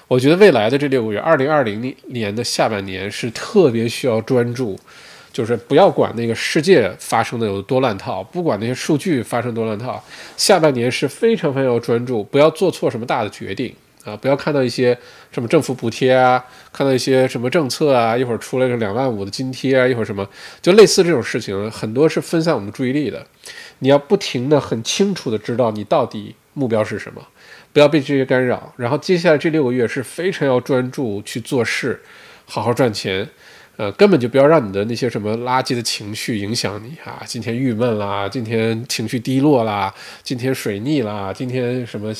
我觉得未来的这六个月，二零二零年的下半年是特别需要专注，就是不要管那个世界发生的有多乱套，不管那些数据发生多乱套，下半年是非常非常要专注，不要做错什么大的决定。啊，不要看到一些什么政府补贴啊，看到一些什么政策啊，一会儿出来个两万五的津贴啊，一会儿什么，就类似这种事情，很多是分散我们注意力的。你要不停的、很清楚的知道你到底目标是什么，不要被这些干扰。然后接下来这六个月是非常要专注去做事，好好赚钱。呃，根本就不要让你的那些什么垃圾的情绪影响你啊！今天郁闷啦，今天情绪低落啦，今天水逆啦，今天什么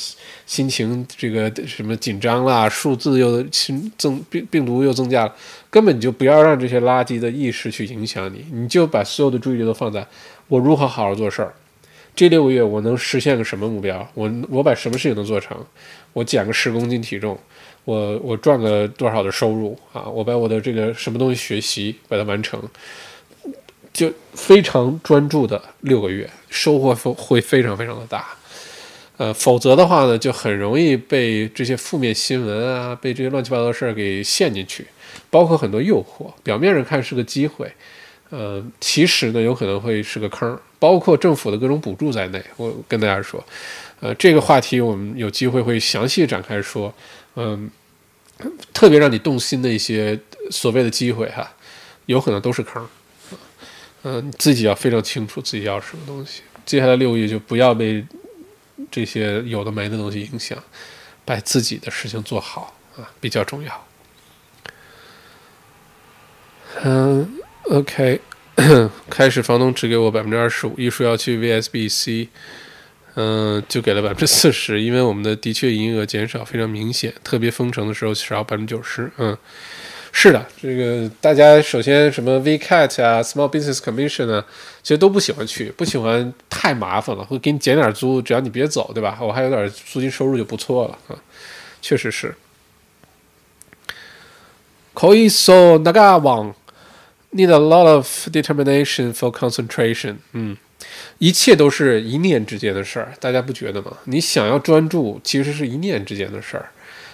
心情这个什么紧张啦，数字又新增病病毒又增加了，根本就不要让这些垃圾的意识去影响你，你就把所有的注意力都放在我如何好好做事儿。这六个月我能实现个什么目标？我我把什么事情能做成？我减个十公斤体重。我我赚了多少的收入啊？我把我的这个什么东西学习把它完成，就非常专注的六个月，收获会非常非常的大。呃，否则的话呢，就很容易被这些负面新闻啊，被这些乱七八糟的事儿给陷进去，包括很多诱惑。表面上看是个机会，呃，其实呢有可能会是个坑，包括政府的各种补助在内。我跟大家说，呃，这个话题我们有机会会详细展开说。嗯，特别让你动心的一些所谓的机会哈，有可能都是坑。嗯，自己要非常清楚自己要什么东西。接下来六个月就不要被这些有的没的东西影响，把自己的事情做好啊，比较重要。嗯，OK，<coughs> 开始房东只给我百分之二十五，一说要去 VSBC。嗯，就给了百分之四十，因为我们的的确营业额减少非常明显，特别封城的时候少百分之九十。嗯，是的，这个大家首先什么 VCAT 啊，Small Business Commission 啊，其实都不喜欢去，不喜欢太麻烦了，会给你减点租，只要你别走，对吧？我还有点租金收入就不错了啊，确实是。可以说那个网 need a lot of determination for concentration。嗯。一切都是一念之间的事儿，大家不觉得吗？你想要专注，其实是一念之间的事儿，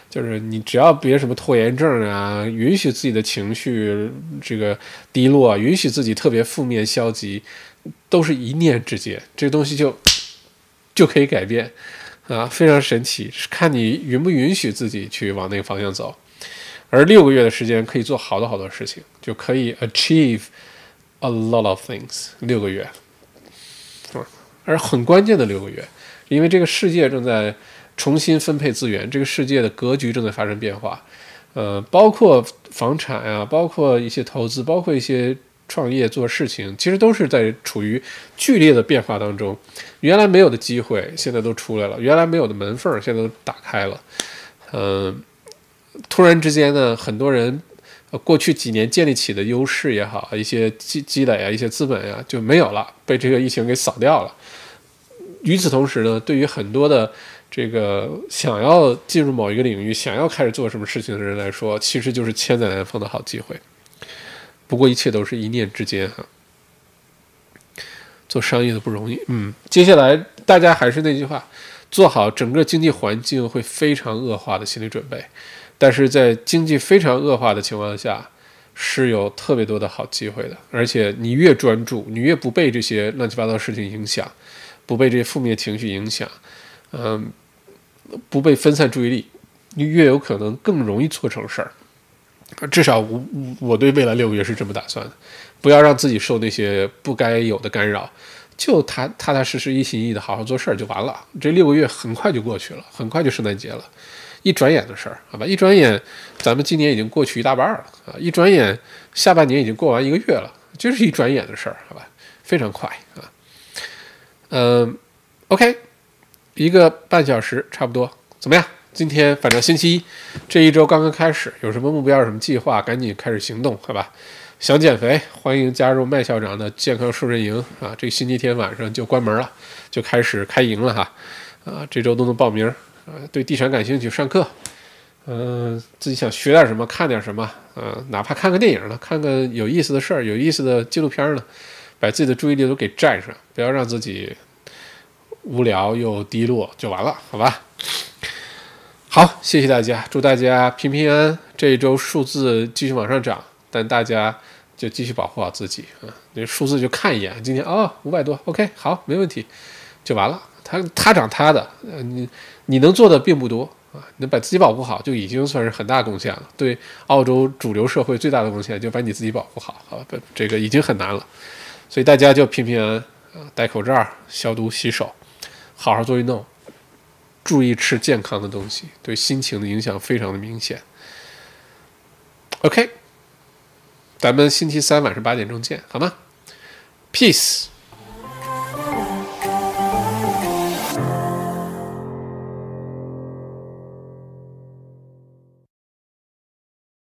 就是你只要别什么拖延症啊，允许自己的情绪这个低落，允许自己特别负面消极，都是一念之间，这东西就就可以改变啊，非常神奇，是看你允不允许自己去往那个方向走。而六个月的时间可以做好多好多事情，就可以 achieve a lot of things。六个月。而很关键的六个月，因为这个世界正在重新分配资源，这个世界的格局正在发生变化，呃，包括房产呀，包括一些投资，包括一些创业做事情，其实都是在处于剧烈的变化当中。原来没有的机会现在都出来了，原来没有的门缝现在都打开了。嗯，突然之间呢，很多人过去几年建立起的优势也好，一些积积累啊，一些资本呀就没有了，被这个疫情给扫掉了。与此同时呢，对于很多的这个想要进入某一个领域、想要开始做什么事情的人来说，其实就是千载难逢的好机会。不过一切都是一念之间哈。做商业的不容易，嗯。接下来大家还是那句话，做好整个经济环境会非常恶化的心理准备。但是在经济非常恶化的情况下，是有特别多的好机会的。而且你越专注，你越不被这些乱七八糟事情影响。不被这些负面情绪影响，嗯，不被分散注意力，你越有可能更容易做成事儿。至少我我对未来六个月是这么打算的，不要让自己受那些不该有的干扰，就踏踏踏实实、一心一意的好好做事儿就完了。这六个月很快就过去了，很快就圣诞节了，一转眼的事儿，好吧？一转眼，咱们今年已经过去一大半了啊！一转眼，下半年已经过完一个月了，就是一转眼的事儿，好吧？非常快啊。嗯，OK，一个半小时差不多，怎么样？今天反正星期一，这一周刚刚开始，有什么目标、有什么计划，赶紧开始行动，好吧？想减肥，欢迎加入麦校长的健康瘦身营啊！这个星期天晚上就关门了，就开始开营了哈。啊，这周都能报名。啊，对地产感兴趣，上课。嗯，自己想学点什么，看点什么。嗯，哪怕看个电影呢，看个有意思的事儿，有意思的纪录片呢，把自己的注意力都给占上，不要让自己无聊又低落，就完了，好吧？好，谢谢大家，祝大家平平安安。这一周数字继续往上涨。但大家就继续保护好自己啊！那数字就看一眼，今天哦五百多，OK，好，没问题，就完了。他他长他的，呃，你你能做的并不多啊，能把自己保护好就已经算是很大贡献了。对澳洲主流社会最大的贡献，就把你自己保护好，好吧，这个已经很难了。所以大家就平平安安，戴口罩、消毒、洗手，好好做运动，注意吃健康的东西，对心情的影响非常的明显。OK。咱们星期三晚上八点钟见，好吗？Peace。